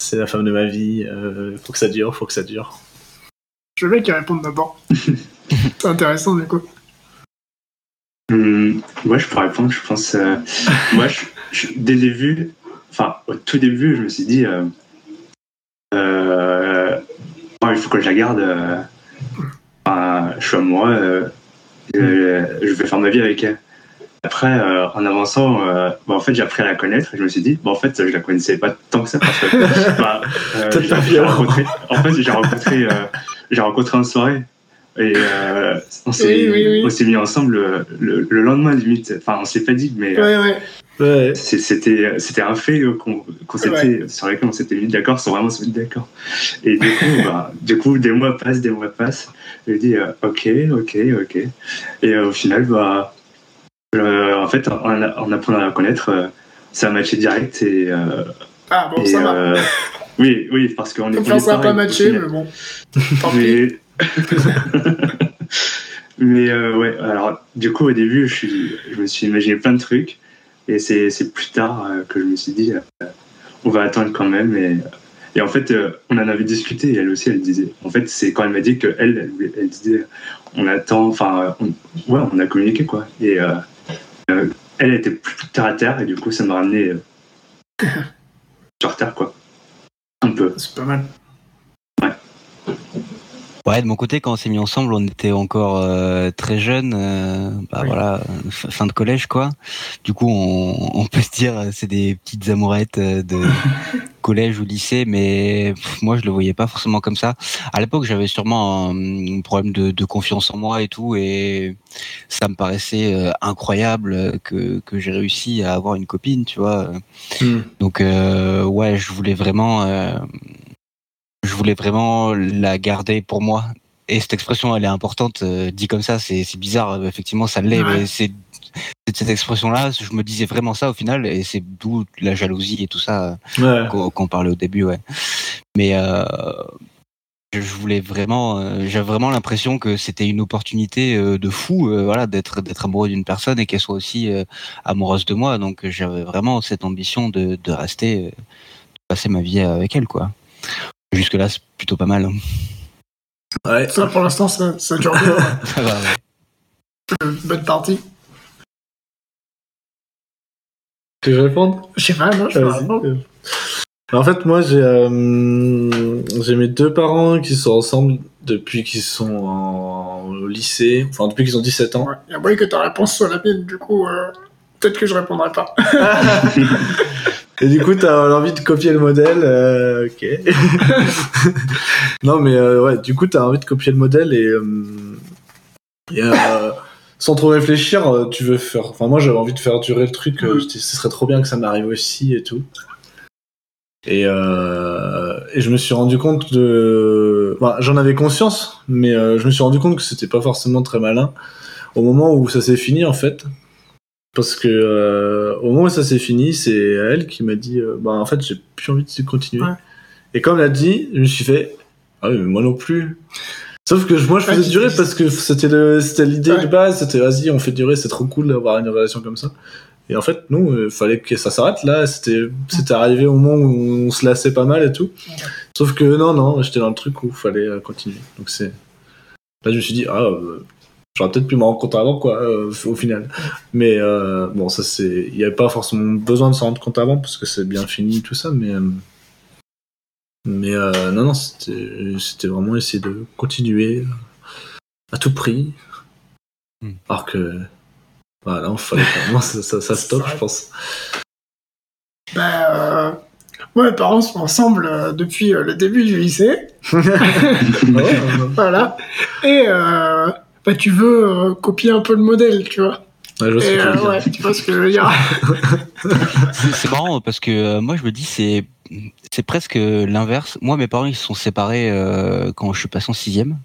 c'est la femme de ma vie, euh, faut que ça dure, faut que ça dure. Je veux bien qu'ils répondent d'abord. c'est intéressant, du coup. Hum, moi, je peux répondre, je pense. euh, moi, je, je- dès le début, enfin, au tout début, je me suis dit, euh, euh, oh, il faut que je la garde. euh, je suis amoureux, euh, je vais faire ma vie avec elle. Après, euh, en avançant, euh, bah, en fait, j'ai appris à la connaître et je me suis dit, bah, en fait, je la connaissais pas tant que ça parce que, bah, euh, j'ai- rencontré, en fait, j'ai rencontré, euh, j'ai rencontré en soirée et euh, on s'est Oui, oui, oui. on s'est mis ensemble le, le- le lendemain limite. Enfin, on s'est pas dit, mais Ouais, ouais. Ouais. c'était c'était un fait euh, qu'on qu'on s'était sur lequel on s'était mis d'accord sans vraiment se mettre d'accord. Et du coup, bah, du coup, des mois passent, des mois passent. Je dis euh, ok, ok, ok. Et euh, au final, bah, euh, en fait, en, en apprenant à la connaître, euh, ça a matché direct et, euh, Ah, bon, et, ça va. oui, oui, parce qu'on est. Enfin, ça a pas matché, mais bon. Tant pis. Mais, mais euh, ouais, alors du coup au début je, suis, je me suis imaginé plein de trucs et c'est plus tard euh, que je me suis dit euh, on va attendre quand même. Et, et en fait euh, on en avait discuté et elle aussi elle disait en fait c'est quand elle m'a dit que elle, elle, disait on attend enfin on, ouais on a communiqué quoi. Et euh, elle était plus terre à terre et du coup ça m'a ramené sur terre quoi. Un peu. C'est pas mal. Ouais, de mon côté, quand on s'est mis ensemble, on était encore euh, très jeunes, euh, bah Oui. voilà, fin de collège quoi. Du coup, on, on peut se dire c'est des petites amourettes euh, de collège ou lycée, mais pff, moi je le voyais pas forcément comme ça. À l'époque, j'avais sûrement un, un problème de, de confiance en moi et tout, et ça me paraissait euh, incroyable que que j'ai réussi à avoir une copine, tu vois. Hmm. Donc euh, ouais, je voulais vraiment, euh, je voulais vraiment la garder pour moi. Et cette expression, elle est importante. euh, dit comme ça, c'est bizarre. euh, Effectivement, ça l'est, Ouais. mais c'est cette expression-là. Je me disais vraiment ça au final, et c'est d'où la jalousie et tout ça Ouais. qu'on parlait au début, ouais. Mais euh, je voulais vraiment, euh, j'avais vraiment l'impression que c'était une opportunité de fou, voilà, d'être d'être amoureux d'une personne et qu'elle soit aussi amoureuse de moi. Donc j'avais vraiment cette ambition de, de rester, de passer ma vie avec elle, quoi. Jusque là, c'est plutôt pas mal. hein. Ouais. Ça, pour l'instant, ça, ça dure bien. Ça va, ouais. Bonne partie. Tu veux répondre? Je sais pas, non, je sais pas. Vas-y. En fait, moi, j'ai euh, j'ai mes deux parents qui sont ensemble depuis qu'ils sont en, au lycée, enfin depuis qu'ils ont 17 ans. Ouais. Il y a moyen que ta réponse soit la mienne, du coup, euh, peut-être que je répondrai pas. Et du coup, t'as l'envie de copier le modèle, euh, ok. non, mais euh, ouais, du coup, t'as envie de copier le modèle et, euh, et, sans trop réfléchir, tu veux faire. Enfin, moi, j'avais envie de faire durer le truc. Mm. ce serait trop bien que ça m'arrive aussi et tout. Et, et je me suis rendu compte de. Enfin, J'en avais conscience, mais je me suis rendu compte que c'était pas forcément très malin au moment où ça s'est fini en fait. Parce que euh, au moment où ça s'est fini, c'est elle qui m'a dit euh, bah en fait j'ai plus envie de continuer. Ouais. Et comme elle a dit, je me suis fait ah oui mais moi non plus. Sauf que moi je faisais durer parce que c'était le c'était l'idée Ouais. de base, c'était vas-y on fait durer, c'est trop cool d'avoir une relation comme ça. Et en fait non, il fallait que ça s'arrête là, c'était c'était arrivé au moment où on se lassait pas mal et tout. Sauf que non non, j'étais dans le truc où il fallait euh, continuer. Donc c'est là je me suis dit ah euh, J'aurais peut-être pu me rendre compte avant, quoi, euh, au final. Mais euh, bon, ça c'est. Il n'y avait pas forcément besoin de s'en rendre compte avant parce que c'est bien fini tout ça, mais. euh, Mais non, non, c'était c'était vraiment essayer de continuer à tout prix. Hmm. Alors que. Voilà, vraiment ça, ça, ça stoppe, je pense. Bah, euh, Moi, mes parents sont ensemble euh, depuis euh, le début du lycée. Ouais, Voilà. Et bah, tu veux euh, copier un peu le modèle, tu vois. ouais, je vois ce que Et tu veux euh, dire. ouais, tu vois ce que je veux dire. C'est marrant parce que euh, moi je me dis c'est c'est presque l'inverse. Moi mes parents ils se sont séparés euh, quand je suis passé en sixième.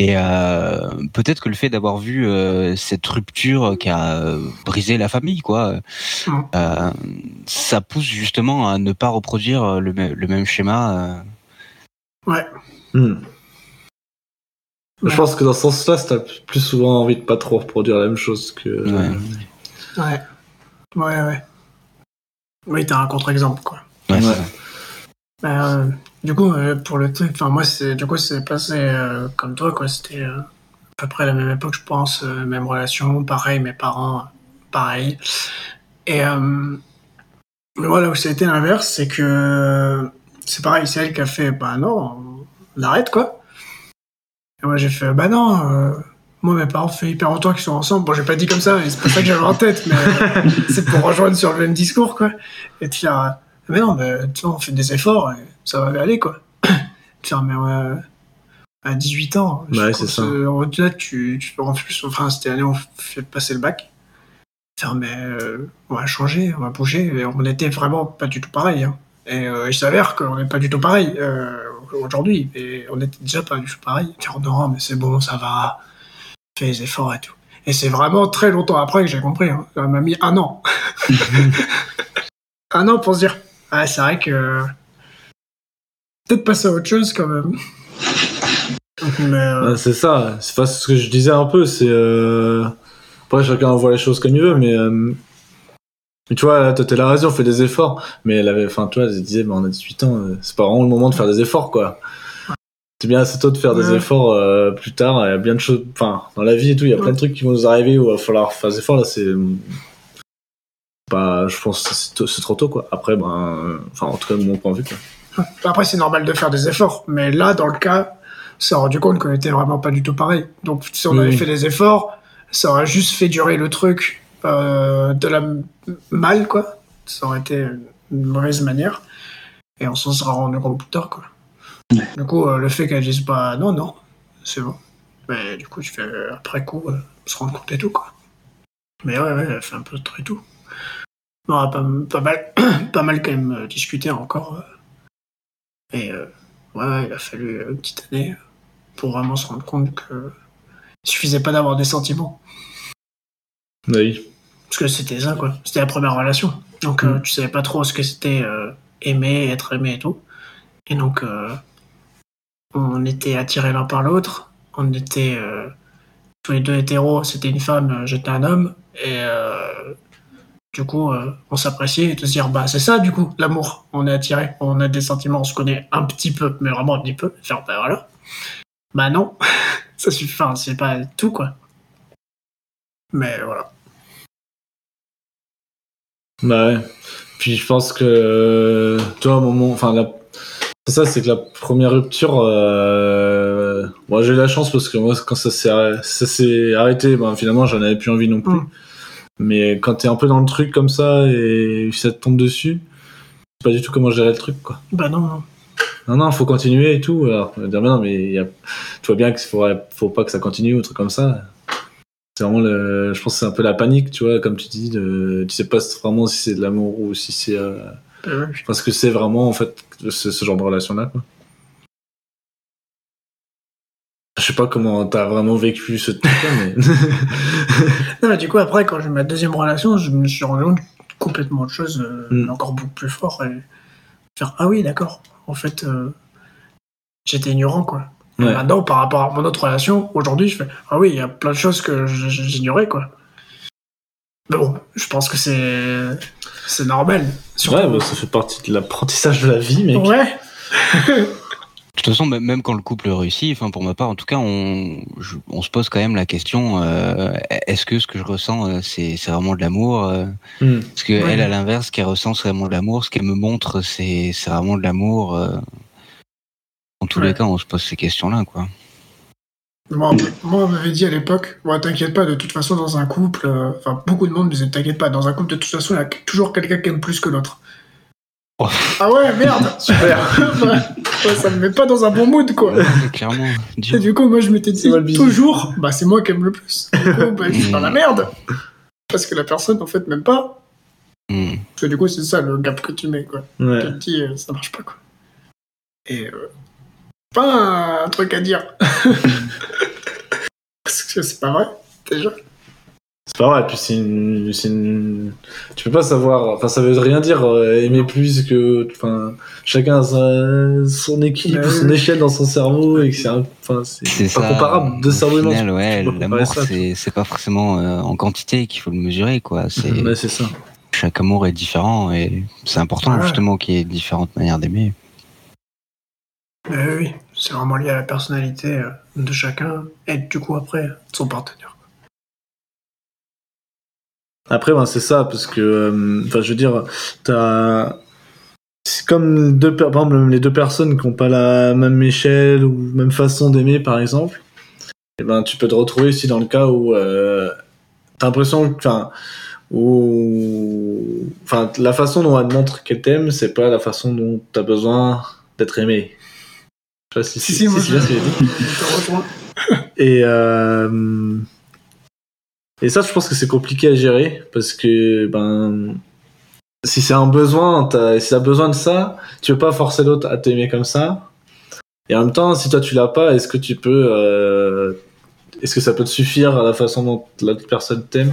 Et euh, peut-être que le fait d'avoir vu euh, cette rupture qui a brisé la famille, quoi, ça pousse justement à ne pas reproduire le, mê- le même schéma. euh. Je pense que dans ce sens-là, t'as plus souvent envie de pas trop reproduire la même chose que. Ouais. Ouais. Ouais, ouais. Oui, t'as un contre-exemple, quoi. Ouais. Bah, euh, du coup, euh, pour le truc, enfin, moi, c'est, du coup, c'est passé euh, comme toi, quoi. C'était euh, à peu près la même époque, je pense, euh, même relation, pareil, mes parents, pareil. Et, euh, mais moi, là où ça a été l'inverse, c'est que c'est pareil, c'est elle qui a fait, bah non, on arrête, quoi. Et moi, j'ai fait, bah non, euh, moi, mes parents, fait hyper longtemps qu'ils sont ensemble. Bon, j'ai pas dit comme ça, c'est pas ça que j'avais en tête, mais euh, c'est pour rejoindre sur le même discours, quoi. Et de faire, euh, mais non, mais tu vois, on fait des efforts et ça va aller, quoi. De faire, mais ouais, à 18 ans, Ouais, c'est ça. tu, tu en plus, enfin, cette année, on fait passer le bac. Faire, mais euh, on va changer, on va bouger. Et on était vraiment pas du tout pareil. Hein. Et euh, il s'avère qu'on n'est pas du tout pareil euh, aujourd'hui. Et on était déjà pas du tout pareil. Dire, non, mais c'est bon, ça va. Fais les efforts et tout. Et c'est vraiment très longtemps après que j'ai compris. Hein. Ça m'a mis un an. un an pour se dire, ah, c'est vrai que. Peut-être passer à autre chose quand même. Euh, c'est ça, c'est pas ce que je disais un peu, c'est. Euh... Après, chacun voit les choses comme il veut, mais. euh, mais tu vois, là, toi, t'es la raison, on fait des efforts. Mais elle avait, enfin, tu vois, elle disait, bah, on a 18 ans, euh, c'est pas vraiment le moment de faire des efforts, quoi. C'est bien assez tôt de faire des efforts euh, plus tard. Il y a bien de choses, enfin, dans la vie et tout, il y a plein de trucs qui vont nous arriver où il va falloir faire des efforts. Là, c'est. Pas, je pense que c'est trop tôt, quoi. Après, ben. euh, Enfin, en tout cas, de mon point de vue, quoi. Après, c'est normal de faire des efforts, mais là, dans le cas, on s'est rendu compte qu'on était vraiment pas du tout pareil. Donc, si on avait oui. fait des efforts, ça aurait juste fait durer le truc euh, de la mal, quoi. Ça aurait été une mauvaise manière. Et on s'en sera rendu compte plus tard, quoi. Du coup, euh, le fait qu'elle dise pas non, non, c'est bon. Mais du coup, je fais après coup, euh, se rendre compte et tout, quoi. Mais ouais, ouais, elle fait un peu de tout et tout. On a pas, pas mal, pas mal quand même euh, discuté encore. euh, et euh, ouais, ouais, il a fallu une petite année pour vraiment se rendre compte que il suffisait pas d'avoir des sentiments. Oui. Parce que c'était ça, quoi. C'était la première relation. Donc euh, Mm. tu savais pas trop ce que c'était euh, aimer, être aimé et tout. Et donc euh, on était attirés l'un par l'autre. On était tous les deux hétéros. C'était une femme, j'étais un homme. Et du coup, on s'appréciait et de se dire, bah c'est ça du coup, l'amour. On est attiré, on a des sentiments, on se connaît un petit peu, mais vraiment un petit peu. Faire, bah voilà. Bah non, ça suffit, enfin, c'est pas tout quoi. Mais voilà. Bah ouais. Puis je pense que, euh, tu vois, au moment, enfin, la... ça, c'est que la première rupture, euh... moi j'ai eu la chance parce que moi, quand ça s'est arrêté, arrêté, ben, finalement, j'en avais plus envie non plus. Mm. Mais quand t'es un peu dans le truc comme ça et ça te tombe dessus, c'est pas du tout comment gérer le truc, quoi. Bah non, non. Non, non, faut continuer et tout. Alors, on va dire, mais non, mais il y a... tu vois bien qu'il faut, faut pas que ça continue ou un truc comme ça. C'est vraiment le, je pense que c'est un peu la panique, tu vois, comme tu dis, de, tu sais pas vraiment si c'est de l'amour ou si c'est, euh, Bah ouais. parce que c'est vraiment, en fait, ce, ce genre de relation-là, quoi. Je sais pas comment t'as vraiment vécu ce truc-là, mais. Non, mais du coup, après, quand j'ai eu ma deuxième relation, je me suis rendu compte complètement autre chose, euh, Mm. encore beaucoup plus fort, et faire Ah oui, d'accord. En fait, euh, j'étais ignorant, quoi. Ouais. Maintenant, par rapport à mon autre relation, aujourd'hui, je fais Ah oui, il y a plein de choses que j'ignorais, quoi. Mais bon, je pense que c'est c'est normal. Surtout- Ouais, bah, ça fait partie de l'apprentissage de la vie, mec. Ouais. De toute façon, même- même quand le couple réussit, enfin pour ma part, en tout cas, on, je- on se pose quand même la question euh, est-ce que ce que je ressens, euh, c'est c'est vraiment de l'amour euh, Hmm. Parce que Ouais. elle, à l'inverse, ce qu'elle ressent, c'est vraiment de l'amour? Ce qu'elle me montre, c'est c'est vraiment de l'amour. euh? En tous Ouais. les cas, on se pose ces questions-là, quoi. Moi, on- moi, on m'avait dit à l'époque, bon, t'inquiète pas, de toute façon, dans un couple, euh, enfin, beaucoup de monde me disait, t'inquiète pas, dans un couple, de toute façon, il y a toujours quelqu'un qui aime plus que l'autre. Ah ouais, merde Super. Ouais, Ça me met pas dans un bon mood, quoi. Clairement. Et du coup, moi, je m'étais dit toujours, bah, c'est moi qui aime le plus. Du coup, bah, je suis dans la Mm. merde. Parce que la personne, en fait, m'aime pas. Hmm. Parce que du coup, c'est ça le gap que tu mets, quoi. Ouais. Tu te dis, euh, ça marche pas, quoi. Et euh, pas un truc à dire. Parce que c'est pas vrai, déjà. C'est pas vrai, puis c'est une. Tu peux pas savoir... Enfin, ça veut rien dire euh, aimer plus que... Enfin, chacun a sa- son équipe, Bah son échelle dans son cerveau, et que c'est... un- Enfin, c'est pas ça. comparable. Deux au cerveaux humains, final, tu- ouais, l'amour, c'est c'est pas forcément euh, en quantité qu'il faut le mesurer, quoi. C'est Ouais, ça. chaque amour est différent et c'est important Ouais. justement qu'il y ait différentes manières d'aimer. Mais oui, c'est vraiment lié à la personnalité euh, de chacun et du coup, après, son partenaire. Après, ben, c'est ça, parce que, euh, enfin, je veux dire, t'as. C'est comme deux, par exemple, les deux personnes qui n'ont pas la même échelle ou même façon d'aimer, par exemple. Et ben, tu peux te retrouver aussi dans le cas où euh, t'as l'impression que, enfin, la façon dont elle montre qu'elle t'aime, c'est pas la façon dont t'as besoin d'être aimé. Je sais pas si Si, moi, je. Et, euh, et ça, je pense que c'est compliqué à gérer parce que ben, si c'est un besoin, t'as- si t'as besoin de ça, tu peux pas forcer l'autre à t'aimer comme ça. Et en même temps, si toi tu l'as pas, est-ce que tu peux, euh, est-ce que ça peut te suffire à la façon dont l'autre personne t'aime?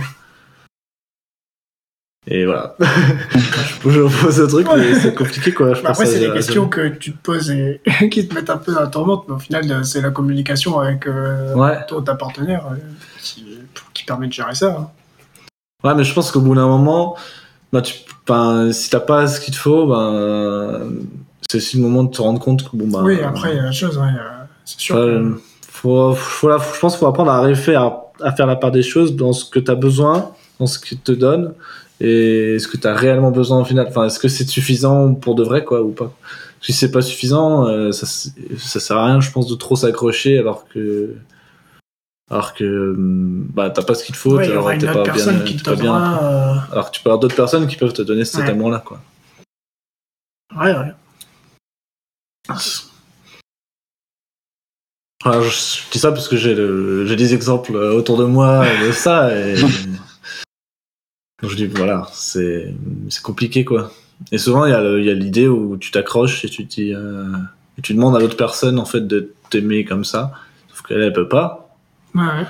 Et voilà. je pose un truc, mais c'est compliqué quoi. Je Bah, après, c'est des gérer. questions que tu te poses et qui te mettent un peu dans la tourmente, mais au final, euh, c'est la communication avec euh, Ouais. ton- ta partenaire euh, qui, qui permet de gérer ça. hein. Ouais, mais je pense qu'au bout d'un moment, bah, tu, ben, si t'as pas ce qu'il te faut, ben, c'est aussi le moment de te rendre compte que bon, bah. oui, après, il y a la chose, ouais, euh, c'est sûr. que- euh, faut, je pense qu'il faut apprendre à, à faire la part des choses dans ce que t'as besoin, dans ce qu'il te donne, et ce que t'as réellement besoin au final? Enfin, est-ce que c'est suffisant pour de vrai, quoi, ou pas? Si c'est pas suffisant, euh, ça, ça sert à rien, je pense, de trop s'accrocher alors que. Alors que hum, bah, t'as pas ce qu'il te faut, Ouais, alors t'es pas personne bien, qui t'es te pas bien donnera. euh, alors que tu peux avoir d'autres personnes qui peuvent te donner cet Ouais. amour-là, quoi. Ouais, ouais. Alors, je, je dis ça parce que j'ai des exemples euh, autour de moi de ça et Donc, je dis voilà, c'est compliqué quoi. Et souvent il y a l'idée où tu t'accroches et tu dis euh, et tu demandes à l'autre personne en fait de t'aimer comme ça, sauf qu'elle elle peut pas. Ouais, ouais.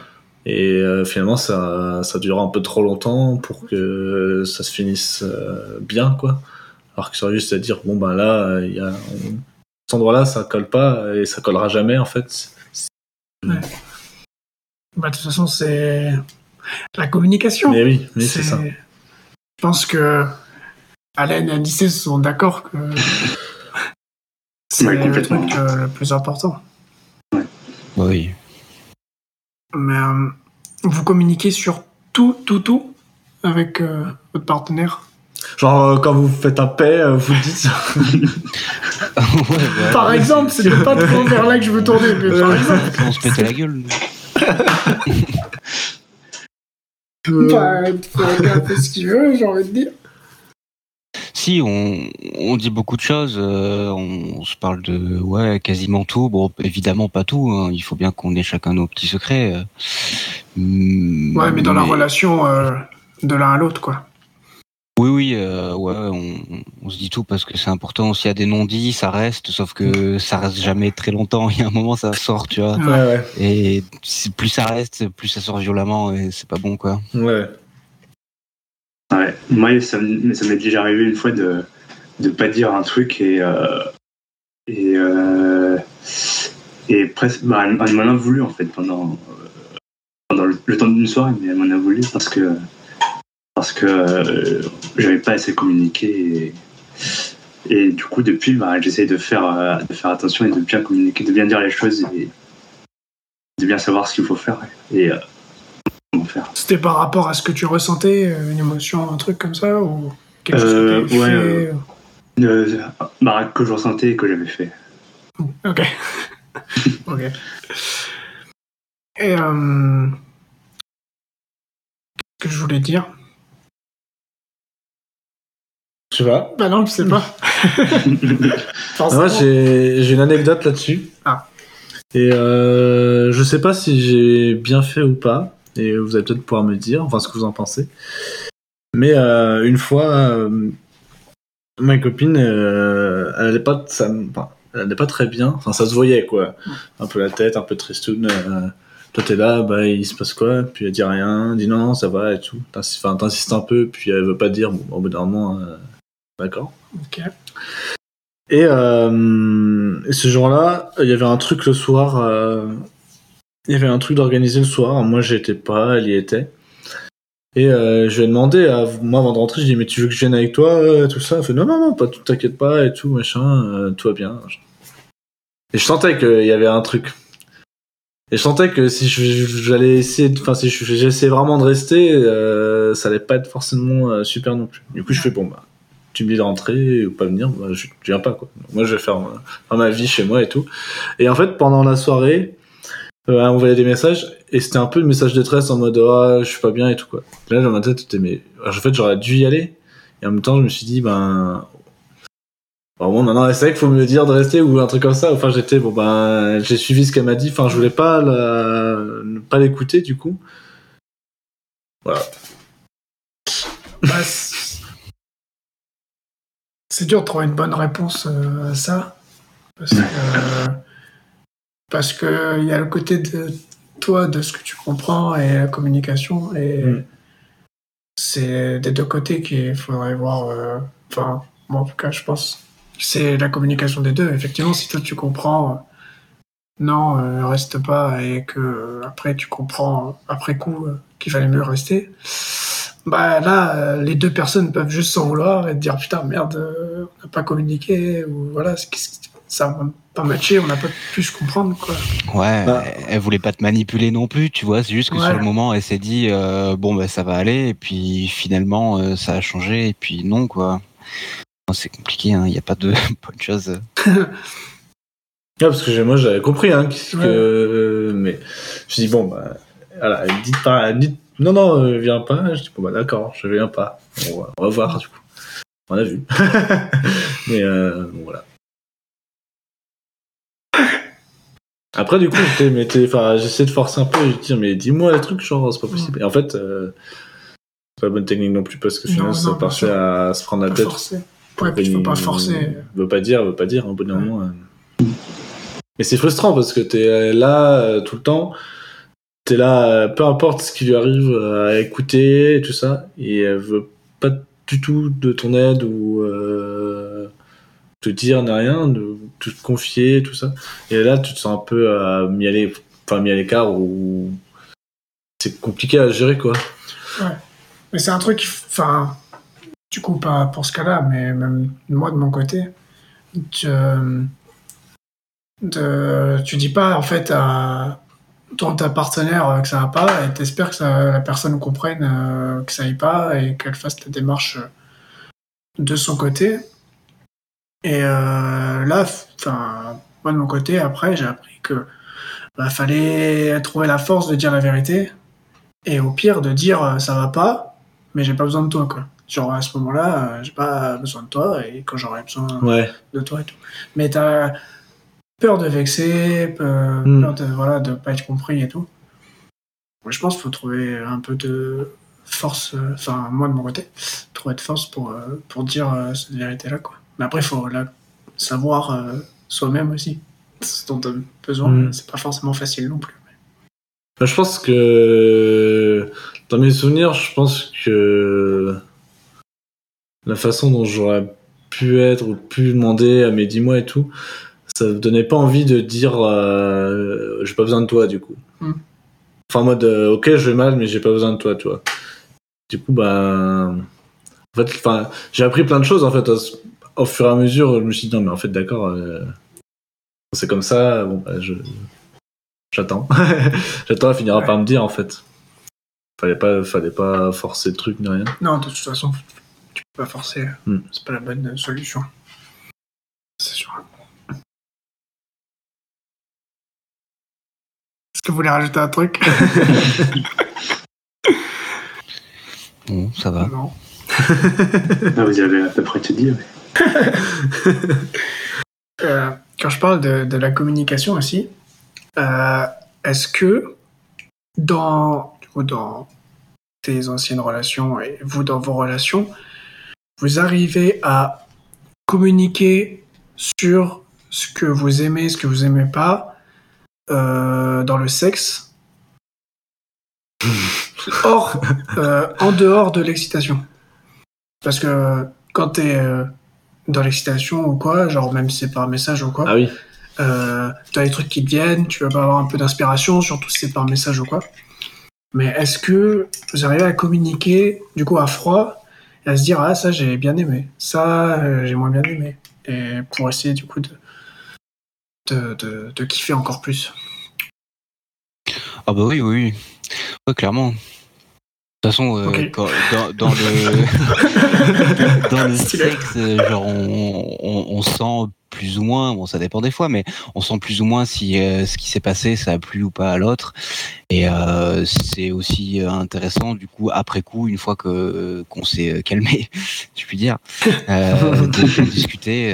Et euh, finalement, ça, ça dure un peu trop longtemps pour que ça se finisse euh, bien, quoi. Alors que ça aurait juste à dire, bon, ben là, il y a, on- cet endroit-là, ça colle pas et ça collera jamais, en fait. Bah, de toute façon, c'est la communication. Mais oui, oui c'est ça. Je pense que Alain et Alice sont d'accord que c'est Ouais, le truc euh, le plus important. Oui. Mais euh, vous communiquez sur tout, tout, tout avec euh, votre partenaire? Genre, euh, quand vous faites un paix, euh, vous dites. Ouais, bah, Par exemple, c'est pas trop vers là que je veux tourner, mais par exemple, on se pétait la gueule. bah, chacun fait ce qu'il veut, j'ai envie de dire. Si, on, on dit beaucoup de choses. euh, on, on se parle de ouais quasiment tout. Bon, évidemment pas tout. hein, il faut bien qu'on ait chacun nos petits secrets. euh. Ouais, mais dans la relation euh, de l'un à l'autre, quoi. Oui, oui, euh, ouais, on, on se dit tout parce que c'est important. S'il y a des non-dits, ça reste. Sauf que ça reste jamais très longtemps. Il y a un moment, ça sort, tu vois. Ouais, ouais. Et plus ça reste, plus ça sort violemment et c'est pas bon, quoi. Ouais. Ouais. Moi, ça, m'est déjà arrivé une fois de de pas dire un truc et euh, et euh, et presque bah, elle, m'en a voulu en fait pendant euh, pendant le, le temps d'une soirée, mais elle m'en a voulu parce que parce que euh, j'avais pas assez communiqué et, et du coup depuis bah, j'essaye de faire euh, de faire attention et de bien communiquer, de bien dire les choses et de bien savoir ce qu'il faut faire et euh, comment faire. C'était par rapport à ce que tu ressentais, euh, une émotion, un truc comme ça, ou quelque chose que ouais, fait bah, que je ressentais et que j'avais fait. Ok. ok. Et qu'est-ce que je voulais dire Je sais pas. Bah non, je sais pas. Moi, j'ai j'ai une anecdote là-dessus. Ah. Et euh, je sais pas si j'ai bien fait ou pas. Et vous allez peut-être pouvoir me dire, enfin, ce que vous en pensez. Mais euh, une fois, euh, ma copine, elle allait pas, ça, enfin, elle allait pas très bien. Enfin, ça se voyait, quoi. Un peu la tête, un peu tristoun. Euh, toi, t'es là, bah, il se passe quoi? Puis elle dit rien, elle dit non, non, ça va et tout. Enfin, t'insistes un peu, puis elle veut pas dire. Bon, au bout d'un moment, d'accord. Ok. Et, euh, et ce jour-là, il y avait un truc le soir. euh, il y avait un truc d'organiser le soir. Moi, j'étais pas, elle y était. Et euh, je lui ai demandé, à, moi avant de rentrer, je lui ai dit, mais tu veux que je vienne avec toi, tout ça? Elle fait, non, non, non, pas tout, t'inquiète pas, et tout, machin, tout va bien. Et je sentais qu'il y avait un truc. Et je sentais que si j'allais essayer, enfin, si je- j'essayais vraiment de rester, euh, ça allait pas être forcément euh, super non plus. Du coup, je fais, bon, bah, tu dis de rentrer ou pas venir, bah, je, viens pas, quoi. Moi, je vais faire, ma- faire ma vie chez moi et tout. Et en fait, pendant la soirée, euh, elle envoyait des messages et c'était un peu le message détresse en mode ah je suis pas bien et tout quoi. Là dans ma tête c'était mais en fait j'aurais dû y aller et en même temps je me suis dit ben bon bon, maintenant c'est vrai qu'il faut me dire de rester ou un truc comme ça. Enfin j'étais bon ben j'ai suivi ce qu'elle m'a dit. Enfin je voulais pas ne pas l'écouter du coup. Voilà. C'est dur de trouver une bonne réponse euh, à ça. Parce que, euh, parce que il y a le côté de toi, de ce que tu comprends et la communication. Et Mm. c'est des deux côtés qu'il faudrait voir. euh, Enfin, moi en tout cas, je pense. C'est la communication des deux. Effectivement, si toi tu comprends. non, reste pas, et que après tu comprends après coup qu'il fallait mieux rester. Bah là, euh, les deux personnes peuvent juste s'en vouloir et te dire putain merde, euh, on n'a pas communiqué ou voilà, ça va pas matché, on n'a pas pu se comprendre quoi. Ouais, Bah. elle- elle voulait pas te manipuler non plus, tu vois. C'est juste que Ouais. sur le moment, elle s'est dit euh, bon bah ça va aller, et puis finalement euh, ça a changé, et puis non quoi. C'est compliqué, il n'y a pas de bonne chose. Ouais, parce que moi j'avais compris hein, que, Ouais. mais je me suis dit bon bah voilà elle me dit pas non non euh, viens pas. Je dis bon bah d'accord je viens pas. On va, on va voir du coup. On a vu. Mais euh, bon, voilà. Après du coup j'essaie de forcer un peu et de dire mais dis-moi les trucs genre c'est pas possible. Et en fait euh, c'est pas la bonne technique non plus parce que finalement Non, ça partait à se prendre la tête. forcer. Ouais, puis tu faut pas forcer. veut pas dire, veut pas dire, au bout d'un moment. Mais c'est frustrant parce que t'es là euh, tout le temps, t'es là, euh, peu importe ce qui lui arrive, euh, à écouter et tout ça, et elle veut pas du tout de ton aide ou euh, te dire ni rien, te confier, tout ça. Et là, tu te sens un peu euh, mis à l'écart ou c'est compliqué à gérer quoi. Mais c'est un truc, enfin, du coup, pas pour ce cas-là, mais même moi de mon côté, tu, de, tu dis pas en fait à ton ta partenaire euh, que ça va pas et t'espères que ça- la personne comprenne euh, que ça aille pas et qu'elle fasse la démarche euh, de son côté. Et euh, là, enfin, moi de mon côté, après, j'ai appris que bah, fallait trouver la force de dire la vérité et au pire de dire ça va pas, mais j'ai pas besoin de toi quoi. Genre à ce moment-là, j'ai pas besoin de toi et quand j'aurai besoin Ouais. de toi et tout. Mais t'as peur de vexer, peur, Mm. peur de voilà de pas être compris et tout. Moi, je pense qu'il faut trouver un peu de force, euh, enfin moi de mon côté, trouver de force pour euh, pour dire euh, cette vérité-là quoi. Mais après, il faut la savoir euh, soi-même aussi ce dont on a besoin. Mm. C'est pas forcément facile non plus. Bah, je pense que dans mes souvenirs, je pense que la façon dont j'aurais pu être ou pu demander à mes 10 mois et tout, ça me donnait pas envie de dire euh, j'ai pas besoin de toi du coup. Mm. Enfin en mode euh, ok je vais mal mais j'ai pas besoin de toi tu vois. Du coup bah en fait enfin j'ai appris plein de choses en fait au, fur et à mesure je me suis dit non mais en fait d'accord euh, c'est comme ça bon bah, je j'attends j'attends elle finira par me dire en fait. Fallait pas fallait pas forcer le truc ni rien. Non, de toute façon, tu peux pas forcer. Mm. C'est pas la bonne solution. C'est sûr. Que vous voulez rajouter un truc Bon, ça va. Non. Vous avez à peu près tout dit. Euh, quand je parle de, de la communication aussi, euh, est-ce que dans, dans tes anciennes relations et vous dans vos relations, vous arrivez à communiquer sur ce que vous aimez, ce que vous aimez pas dans le sexe, hors, euh, en dehors de l'excitation. Parce que quand t'es euh, dans l'excitation ou quoi, genre même si c'est par message ou quoi, Ah oui. euh, tu as des trucs qui te viennent, tu vas pas avoir un peu d'inspiration, surtout si c'est par message ou quoi. Mais est-ce que vous arrivez à communiquer du coup à froid et à se dire ah ça j'ai bien aimé, ça euh, j'ai moins bien aimé, et pour essayer du coup de de, kiffer encore plus. Ah bah oui, oui, oui. Ouais, clairement. De toute façon, euh, quand- dans, dans le, dans le sexe, euh, genre on, on, on sent plus ou moins, bon ça dépend des fois, mais on sent plus ou moins si euh, ce qui s'est passé ça a plu ou pas à l'autre. Et euh, c'est aussi intéressant du coup après coup, une fois que qu'on s'est calmé, je puis dire, de, de discuter,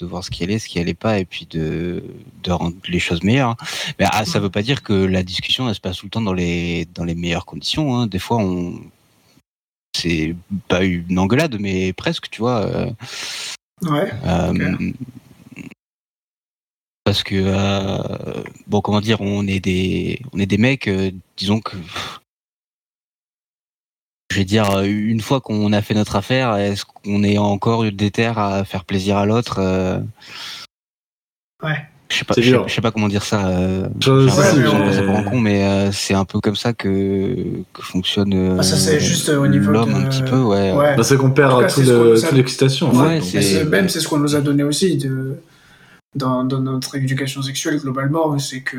de voir ce qui allait, ce qui allait pas, et puis de, de rendre les choses meilleures. Mais ah, ça veut pas dire que la discussion elle se passe tout le temps dans les dans les meilleures conditions. Hein. Des fois on c'est pas une engueulade, mais presque, tu vois. euh, Ouais. euh, Parce que euh, bon, comment dire, on est des on est des mecs, disons que je vais dire euh, une fois qu'on a fait notre affaire, est-ce qu'on est encore déter à faire plaisir à l'autre euh, Ouais. Je sais pas, je sais, je sais pas comment dire ça. Euh, Je- j'en mais- passe pour un con, mais euh, c'est un peu comme ça que que fonctionne. euh, Ah, ça, c'est juste au niveau l'homme de- un petit peu, ouais. Ouais. Bah, c'est qu'on perd tout le- a- l'excitation. Ouais, Donc, c'est- Mais c'est- même c'est ce qu'on nous a donné aussi de, dans, dans notre éducation sexuelle globalement, c'est que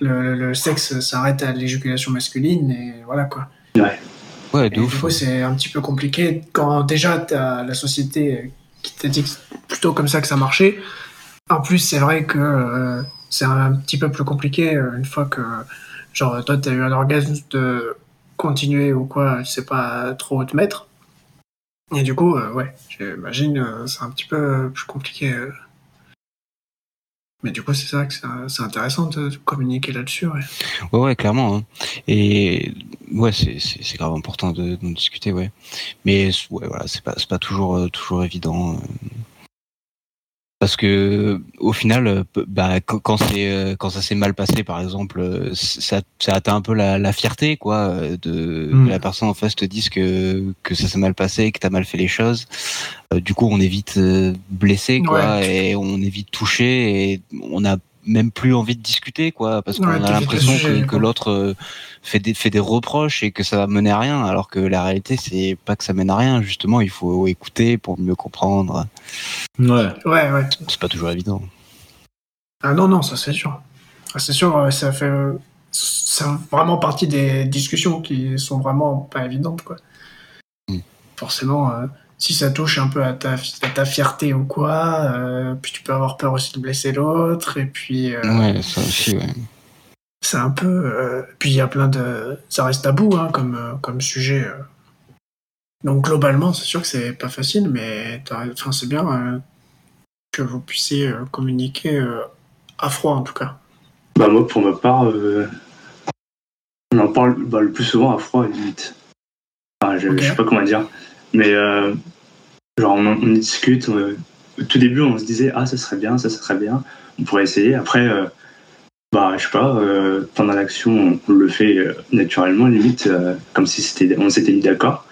le, le- le sexe s'arrête à l'éjaculation masculine et voilà quoi. Ouais, Et de du ouf. coup c'est un petit peu compliqué quand déjà t'as la société qui t'a dit que c'est plutôt comme ça que ça marchait. En plus c'est vrai que euh, c'est un petit peu plus compliqué euh, une fois que genre toi t'as eu un orgasme de continuer ou quoi, tu sais pas trop où te mettre. Et du coup, euh, ouais, j'imagine euh, c'est un petit peu plus compliqué. Euh. Mais du coup, c'est ça que c'est c'est intéressant de, de communiquer là-dessus. Ouais. Ouais, clairement. hein. Et ouais, c'est grave important de d'en discuter, ouais. Mais ouais, voilà, c'est pas pas toujours euh, toujours évident. euh. Parce que au final, euh, bah quand, c'est euh, quand ça s'est mal passé, par exemple, euh, ça ça atteint un peu la, la fierté, quoi, de Mm. que la personne en face te dise que que ça s'est mal passé, que t'as mal fait les choses. Du coup, on est vite blessé, quoi, et on est vite touché, et on a même plus envie de discuter, quoi, parce qu'on Ouais, a l'impression que, l'autre euh, fait des fait des reproches et que ça va mener à rien, alors que la réalité c'est pas que ça mène à rien. Justement, il faut écouter pour mieux comprendre. Ouais. ouais, ouais. C'est pas toujours évident. Ah non, non, ça c'est sûr. Ah, c'est sûr, euh, ça fait. C'est vraiment partie des discussions qui sont vraiment pas évidentes, quoi. Mm. Forcément, euh, si ça touche un peu à ta, à ta fierté ou quoi, euh, puis tu peux avoir peur aussi de blesser l'autre, et puis. euh, Ouais, ça aussi, ouais. c'est un peu. euh, puis il y a plein de. Ça reste tabou hein, comme, euh, comme sujet. Donc globalement, c'est sûr que c'est pas facile, mais t'as- enfin, c'est bien euh, que vous puissiez euh, communiquer euh, à froid en tout cas. Bah, moi, pour ma part, euh, on en parle bah, le plus souvent à froid, limite. Enfin, je, je sais pas comment dire. Mais, euh, genre, on, discute. euh, au tout début, on se disait, ah, ça serait bien, ça serait bien. On pourrait essayer. Après, euh, bah, je sais pas, euh, pendant l'action, on, le fait naturellement, limite, comme si c'était, on s'était mis d'accord.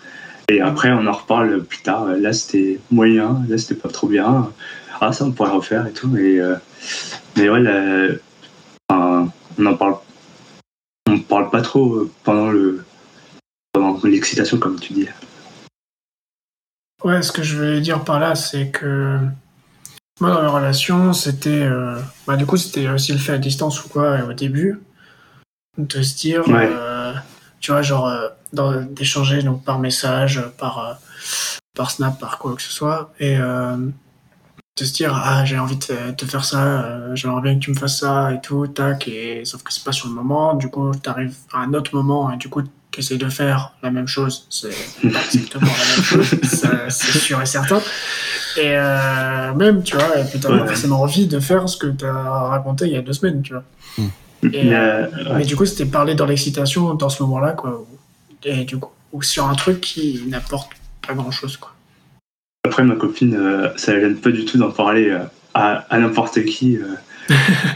Et après, on en reparle plus tard. Là, c'était moyen, là, c'était pas trop bien. Ah, ça, on pourrait refaire et tout. Et, mais ouais, enfin, on en parle. On parle pas trop pendant le pendant l'excitation, comme tu dis. Ouais, ce que je veux dire par là, c'est que moi dans la relation, c'était. euh, Bah, du coup, c'était aussi le fait à distance ou quoi euh, au début, de se dire. Ouais. euh, tu vois, genre, euh, dans- d'échanger donc par message, par, euh, par snap, par quoi que ce soit. Et, euh, de se dire ah j'ai envie de te faire ça, euh, j'aimerais bien que tu me fasses ça et tout, tac, et sauf que c'est pas sur le moment, du coup t'arrives à un autre moment et du coup t'essayes de faire la même chose, c'est pas exactement la même chose, c'est sûr et certain. Et euh, même, tu vois, et puis t'as Ouais. forcément envie de faire ce que t'as raconté il y a deux semaines, tu vois. Et, Mais, euh, mais du coup, c'était parler dans l'excitation dans ce moment-là, quoi. Et du coup, ou sur un truc qui n'apporte pas grand-chose, quoi. Après, ma copine, euh, ça la gêne pas du tout d'en parler à, à n'importe qui.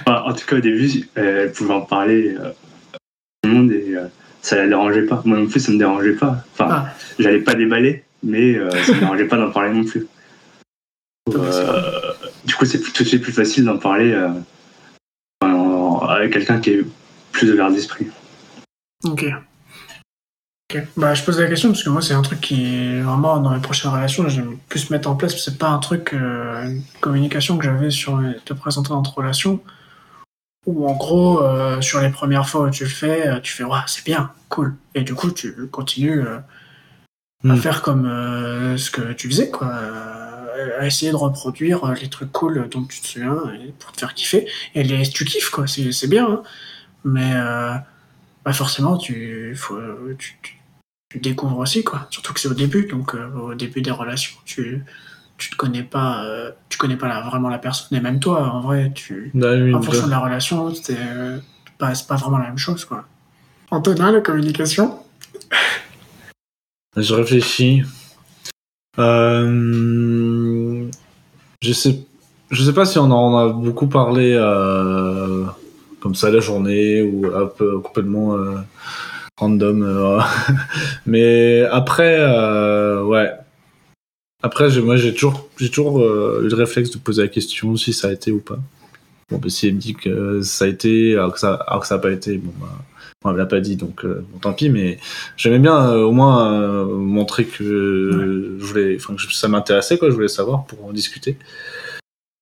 Enfin, en tout cas, au début, elle pouvait en parler à tout le monde et ça la dérangeait pas. Moi non plus, ça me dérangeait pas. Enfin, Ah. j'allais pas déballer, mais euh, ça me dérangeait pas d'en parler non plus. Euh, du coup, c'est tout de suite plus facile d'en parler euh, en- avec quelqu'un qui est plus ouvert d'esprit. Ok. Ok. Bah, je pose la question parce que moi, c'est un truc qui vraiment dans les prochaines relations, j'aime plus mettre en place. C'est pas un truc, euh, une communication que j'avais sur te présenter dans notre relation. Où en gros, euh, sur les premières fois où tu le fais, euh, tu fais, ouais, c'est bien, cool. Et du coup, tu continues euh, à Mm. faire comme euh, ce que tu faisais, quoi. À essayer de reproduire les trucs cool dont tu te souviens et pour te faire kiffer. Et les, tu kiffes, quoi, c'est c'est bien. hein. Mais bah forcément, tu, faut, tu, tu, tu découvres aussi, quoi. Surtout que c'est au début, donc au début des relations, tu, tu te connais pas, euh, tu connais pas la- vraiment la personne. Et même toi, en vrai, tu, Bah oui, en fonction de la relation, c'est euh, pas, c'est pas vraiment la même chose, quoi. Antonin, la communication? Je réfléchis. Euh, je sais, je sais pas si on en a beaucoup parlé euh, comme ça la journée ou un peu complètement euh, random. euh, mais après, euh, ouais. Après, moi, j'ai toujours, j'ai toujours euh, eu le réflexe de poser la question si ça a été ou pas. Bon, bah, si elle me dit que ça a été, alors que ça, alors que ça a pas été, bon, bah, on me l'a pas dit, donc euh, bon, tant pis. Mais j'aimais bien euh, au moins montrer que je voulais, enfin, que ça m'intéressait, quoi. Je voulais savoir pour en discuter.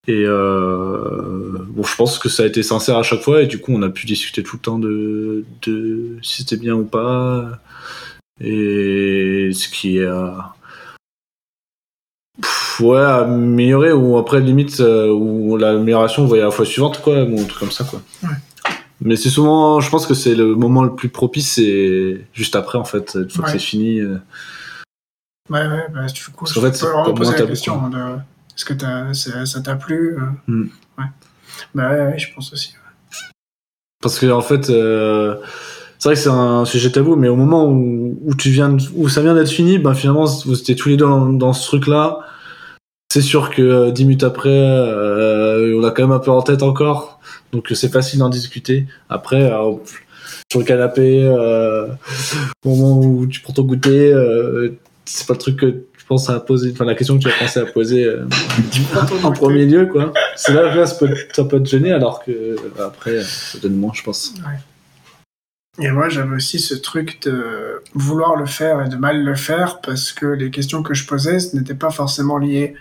Et bon, je pense que ça a été sincère à chaque fois, et du coup, on a pu discuter tout le temps de, de si c'était bien ou pas, et ce qui est ouais amélioré ou après limite euh, où l'amélioration vous voyez à la fois suivante, quoi, ou un truc comme ça, quoi. Ouais. Mais c'est souvent, je pense que c'est le moment le plus propice, c'est juste après, en fait, une fois Ouais. que c'est fini. euh, Ouais, ouais, bah, du coup, je qu'en fait, peux poser la question de est-ce que ça ça t'a plu euh? Hmm. Ouais. Bah ouais, ouais, je pense aussi. Parce que en fait, euh, c'est vrai que c'est un sujet tabou, mais au moment où, où tu viens, de- où ça vient d'être fini, ben finalement vous étiez tous les deux dans, dans ce truc-là. C'est sûr que euh, dix minutes après, euh, on a quand même un peu en tête encore, donc c'est facile d'en discuter. Après, euh, sur le canapé, euh, au moment où tu prends ton goûter, euh, c'est pas le truc que tu penses à poser, enfin la question que tu as pensé à poser euh, en premier lieu, quoi. C'est là que ça peut, ça peut te gêner, alors que euh, après, ça donne moins, je pense. Et moi, j'avais aussi ce truc de vouloir le faire et de mal le faire parce que les questions que je posais, ce n'était pas forcément lié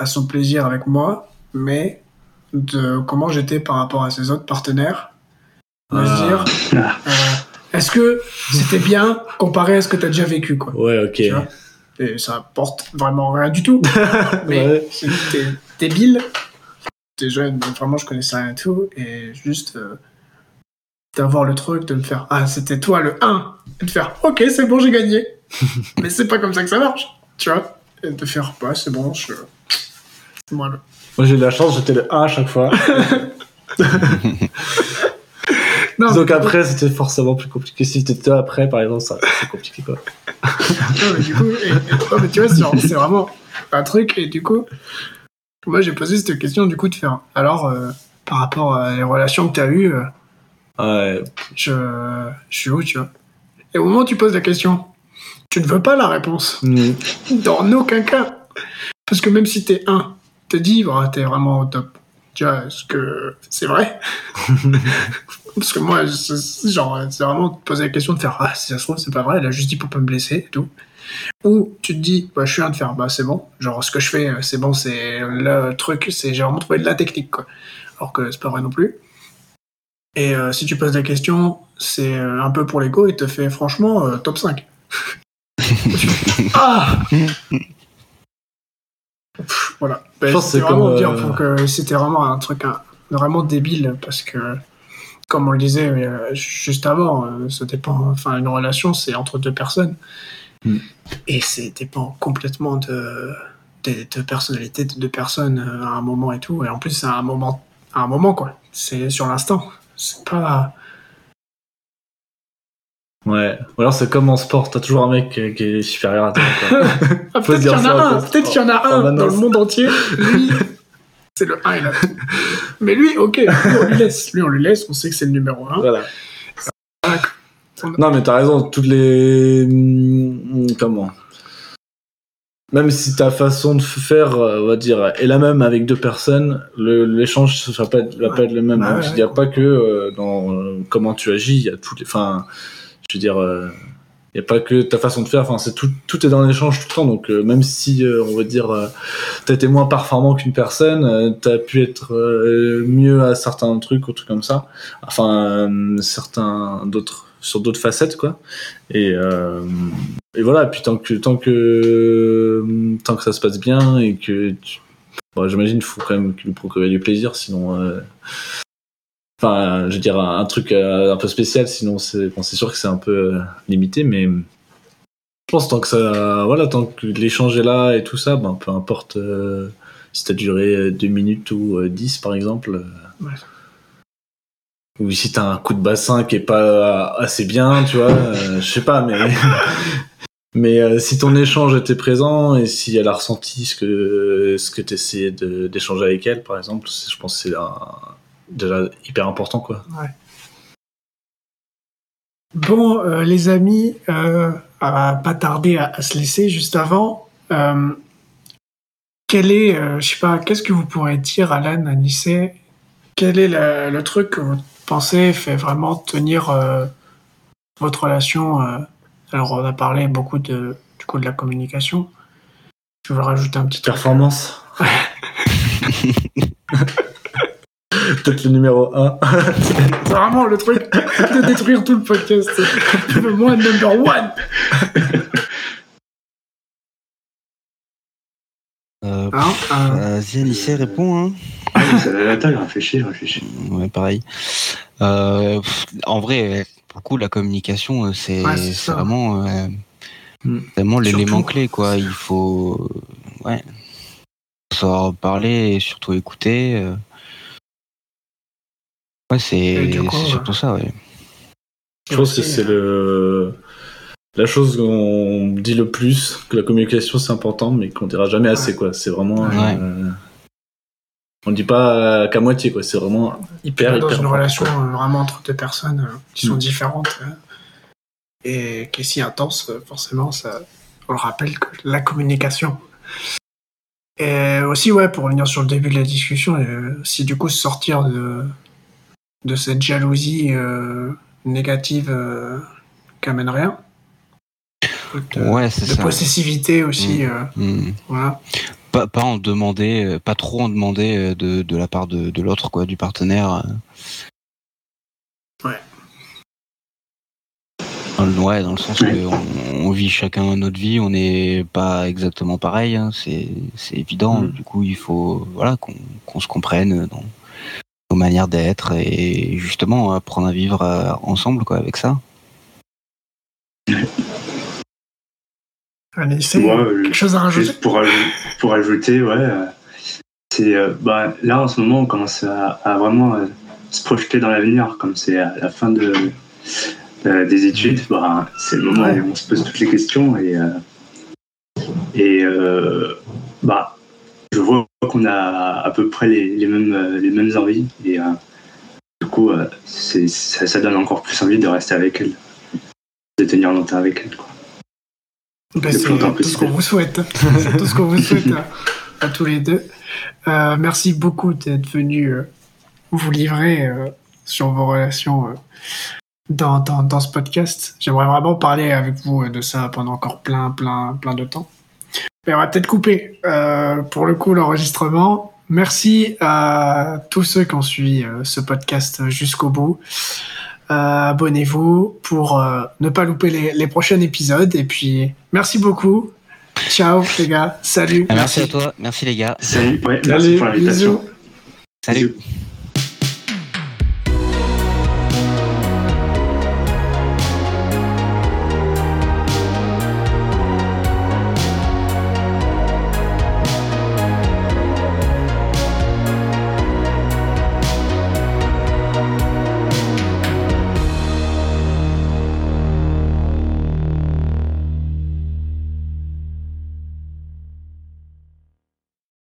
à son plaisir avec moi, mais de comment j'étais par rapport à ses autres partenaires. De se Ah. dire, euh, est-ce que c'était bien comparé à ce que tu as déjà vécu, quoi? Ouais, ok. Tu vois? Et ça apporte vraiment rien du tout. Mais Ouais. c'était débile. T'es jeune, donc vraiment je connaissais rien et tout. Et juste euh, d'avoir le truc, de me faire Ah, c'était toi le 1. Et de faire Ok, c'est bon, j'ai gagné. Mais c'est pas comme ça que ça marche. Tu vois? Et de faire Bah, c'est bon, je. Voilà. Moi, j'ai eu de la chance, j'étais le 1 à chaque fois. Non, Donc après, c'était forcément plus compliqué. Si t'étais toi après, par exemple, ça, c'est compliqué, quoi. Non, mais du coup, et- et- non, mais tu vois, c'est vraiment un truc. Et du coup, moi, j'ai posé cette question, du coup, de faire Alors, euh, par rapport à les relations que tu as eues, euh, Ouais. je, je suis où, tu vois? Et au moment où tu poses la question, tu ne veux pas la réponse. Mm. Dans aucun cas. Parce que même si t'es un, te dis, bah, t'es vraiment au top. Tu vois, est-ce que c'est vrai? Parce que moi, c'est- genre, c'est vraiment de poser la question de faire, ah, si ça se trouve, c'est pas vrai, elle a juste dit pour pas me blesser et tout. Ou tu te dis, bah, je suis un de faire, bah, c'est bon. Genre, ce que je fais, euh, c'est bon, c'est le truc, c'est j'ai vraiment trouvé de la technique, quoi. Alors que c'est pas vrai non plus. Et euh, si tu poses la question, c'est euh, un peu pour l'ego, il te fait franchement euh, top 5. ah Pff. voilà. Ben, c'était vraiment comme, bien euh, pour que c'était vraiment un truc hein, vraiment débile parce que, comme on le disait euh, juste avant, euh, ça dépend. Enfin, une relation, c'est entre deux personnes Mm. et c'est dépend complètement de des deux personnalités de deux personnes à un moment et tout. Et en plus, c'est à un moment, à un moment quoi. C'est sur l'instant. C'est pas. Ouais. Ou alors c'est comme en sport, t'as toujours un mec qui est supérieur à toi. Ah, peut-être qu'il y en a un. peut-être. Qu'il y en a un dans le monde entier. Lui, c'est le 1 et. Mais lui, ok, lui, on lui laisse. Lui, on lui laisse. On sait que c'est le numéro 1. Voilà. Non, mais t'as raison, toutes les. hum, Comment? Même si ta façon de faire, euh, on va dire, est la même avec deux personnes, l'échange ne va pas être, va pas être le même. Donc, ouais, il n'y a pas que euh, dans euh, comment tu agis, il y a toutes les. Enfin, je veux dire, euh, il n'y a pas que ta façon de faire, enfin, c'est tout, tout est dans l'échange tout le temps. Donc, euh, même si, euh, on va dire, euh, t'as été moins performant qu'une personne, euh, t'as pu être euh, mieux à certains trucs ou trucs comme ça. Enfin, euh, certains d'autres sur d'autres facettes quoi et euh, et voilà puis tant que tant que tant que ça se passe bien et que tu... bon, j'imagine qu'il faut quand même lui procurer du plaisir sinon euh, enfin je veux dire un, un truc euh, un peu spécial sinon c'est bon, c'est sûr que c'est un peu euh, limité mais je pense tant que ça voilà tant que l'échange est là et tout ça ben peu importe euh, si t'as duré deux minutes ou euh, dix par exemple euh, Ouais. ou si t'as un coup de bassin qui est pas assez bien, tu vois, euh, je sais pas, mais mais euh, si ton échange était présent et si elle a ressenti ce que ce que t'essayais d'échanger avec elle, par exemple, je pense que c'est un- déjà hyper important, quoi. Bon, euh, les amis, euh, à pas tarder à, à se laisser juste avant. Euh, quel est, euh, je sais pas, qu'est-ce que vous pourrez dire, Alan, à Nissé Quel est le, le truc que vous pensez fait vraiment tenir euh, votre relation euh, Alors, on a parlé beaucoup de, du coup de la communication. Je veux rajouter un petit truc. Performance. Peut-être le numéro 1. C'est vraiment le truc de détruire tout le podcast. Je veux moi number one. Euh, Hein, euh, Vas-y, réponds. Hein. Ah la table, réfléchis, réfléchis. Ouais, pareil. Euh, en vrai, pour le coup, la communication, c'est Ouais, vraiment, euh, Mm. vraiment l'élément clé, quoi. Il faut, ouais, savoir parler et surtout écouter. Ouais, c'est surtout ça, ouais. Je pense que c'est le la chose qu'on dit le plus, que la communication c'est important, mais qu'on dira jamais assez, quoi. C'est vraiment. Ouais. euh, on dit pas qu'à moitié, quoi. C'est vraiment hyper, dans hyper une relation quoi. euh, vraiment entre deux personnes euh, qui sont Mm. différentes et qui est si intense, forcément, ça, on le rappelle que la communication. Et aussi, ouais, pour revenir sur le début de la discussion, euh, si du coup sortir de, de cette jalousie euh, négative euh, qui amène rien, de, Ouais, c'est de ça. possessivité aussi, Mm. euh, Mm. voilà. Pas, pas en demander, euh, pas trop en demander euh, de, de la part de, de l'autre, quoi, du partenaire. euh. Ouais. Dans le, ouais, dans le sens que on, on vit chacun notre vie, on n'est pas exactement pareil, hein, c'est c'est évident. Mm. Du coup, il faut voilà qu'on qu'on se comprenne dans nos manières d'être et justement apprendre à vivre euh, ensemble, quoi, avec ça. Allez, c'est Moi, euh, quelque chose à rajouter Juste pour, aj- pour ajouter, ouais, euh, c'est euh, bah, là en ce moment on commence à, à vraiment euh, se projeter dans l'avenir, comme c'est à la fin de, euh, des études, bah, c'est le moment Ouais. où on se pose toutes les questions et, euh, et euh, bah, je vois qu'on a à peu près les, les mêmes, euh, les mêmes envies et euh, du coup euh, c'est, ça, ça donne encore plus envie de rester avec elle, de tenir longtemps avec elle. Quoi. Ben, c'est tout ce qu'on vous souhaite. c'est tout ce qu'on vous souhaite à, à tous les deux. Euh, merci beaucoup d'être venu euh, vous livrer euh, sur vos relations dans, dans, dans ce podcast. J'aimerais vraiment parler avec vous de ça pendant encore plein, plein, plein de temps. Mais on va peut-être couper euh, pour le coup l'enregistrement. Merci à tous ceux qui ont suivi euh, ce podcast jusqu'au bout. Euh, abonnez-vous pour euh, ne pas louper les, les prochains épisodes. Et puis, merci beaucoup. Ciao les gars, salut. Merci à toi, merci les gars. Salut, ouais, Salut, merci pour l'invitation. Salut. Bisous.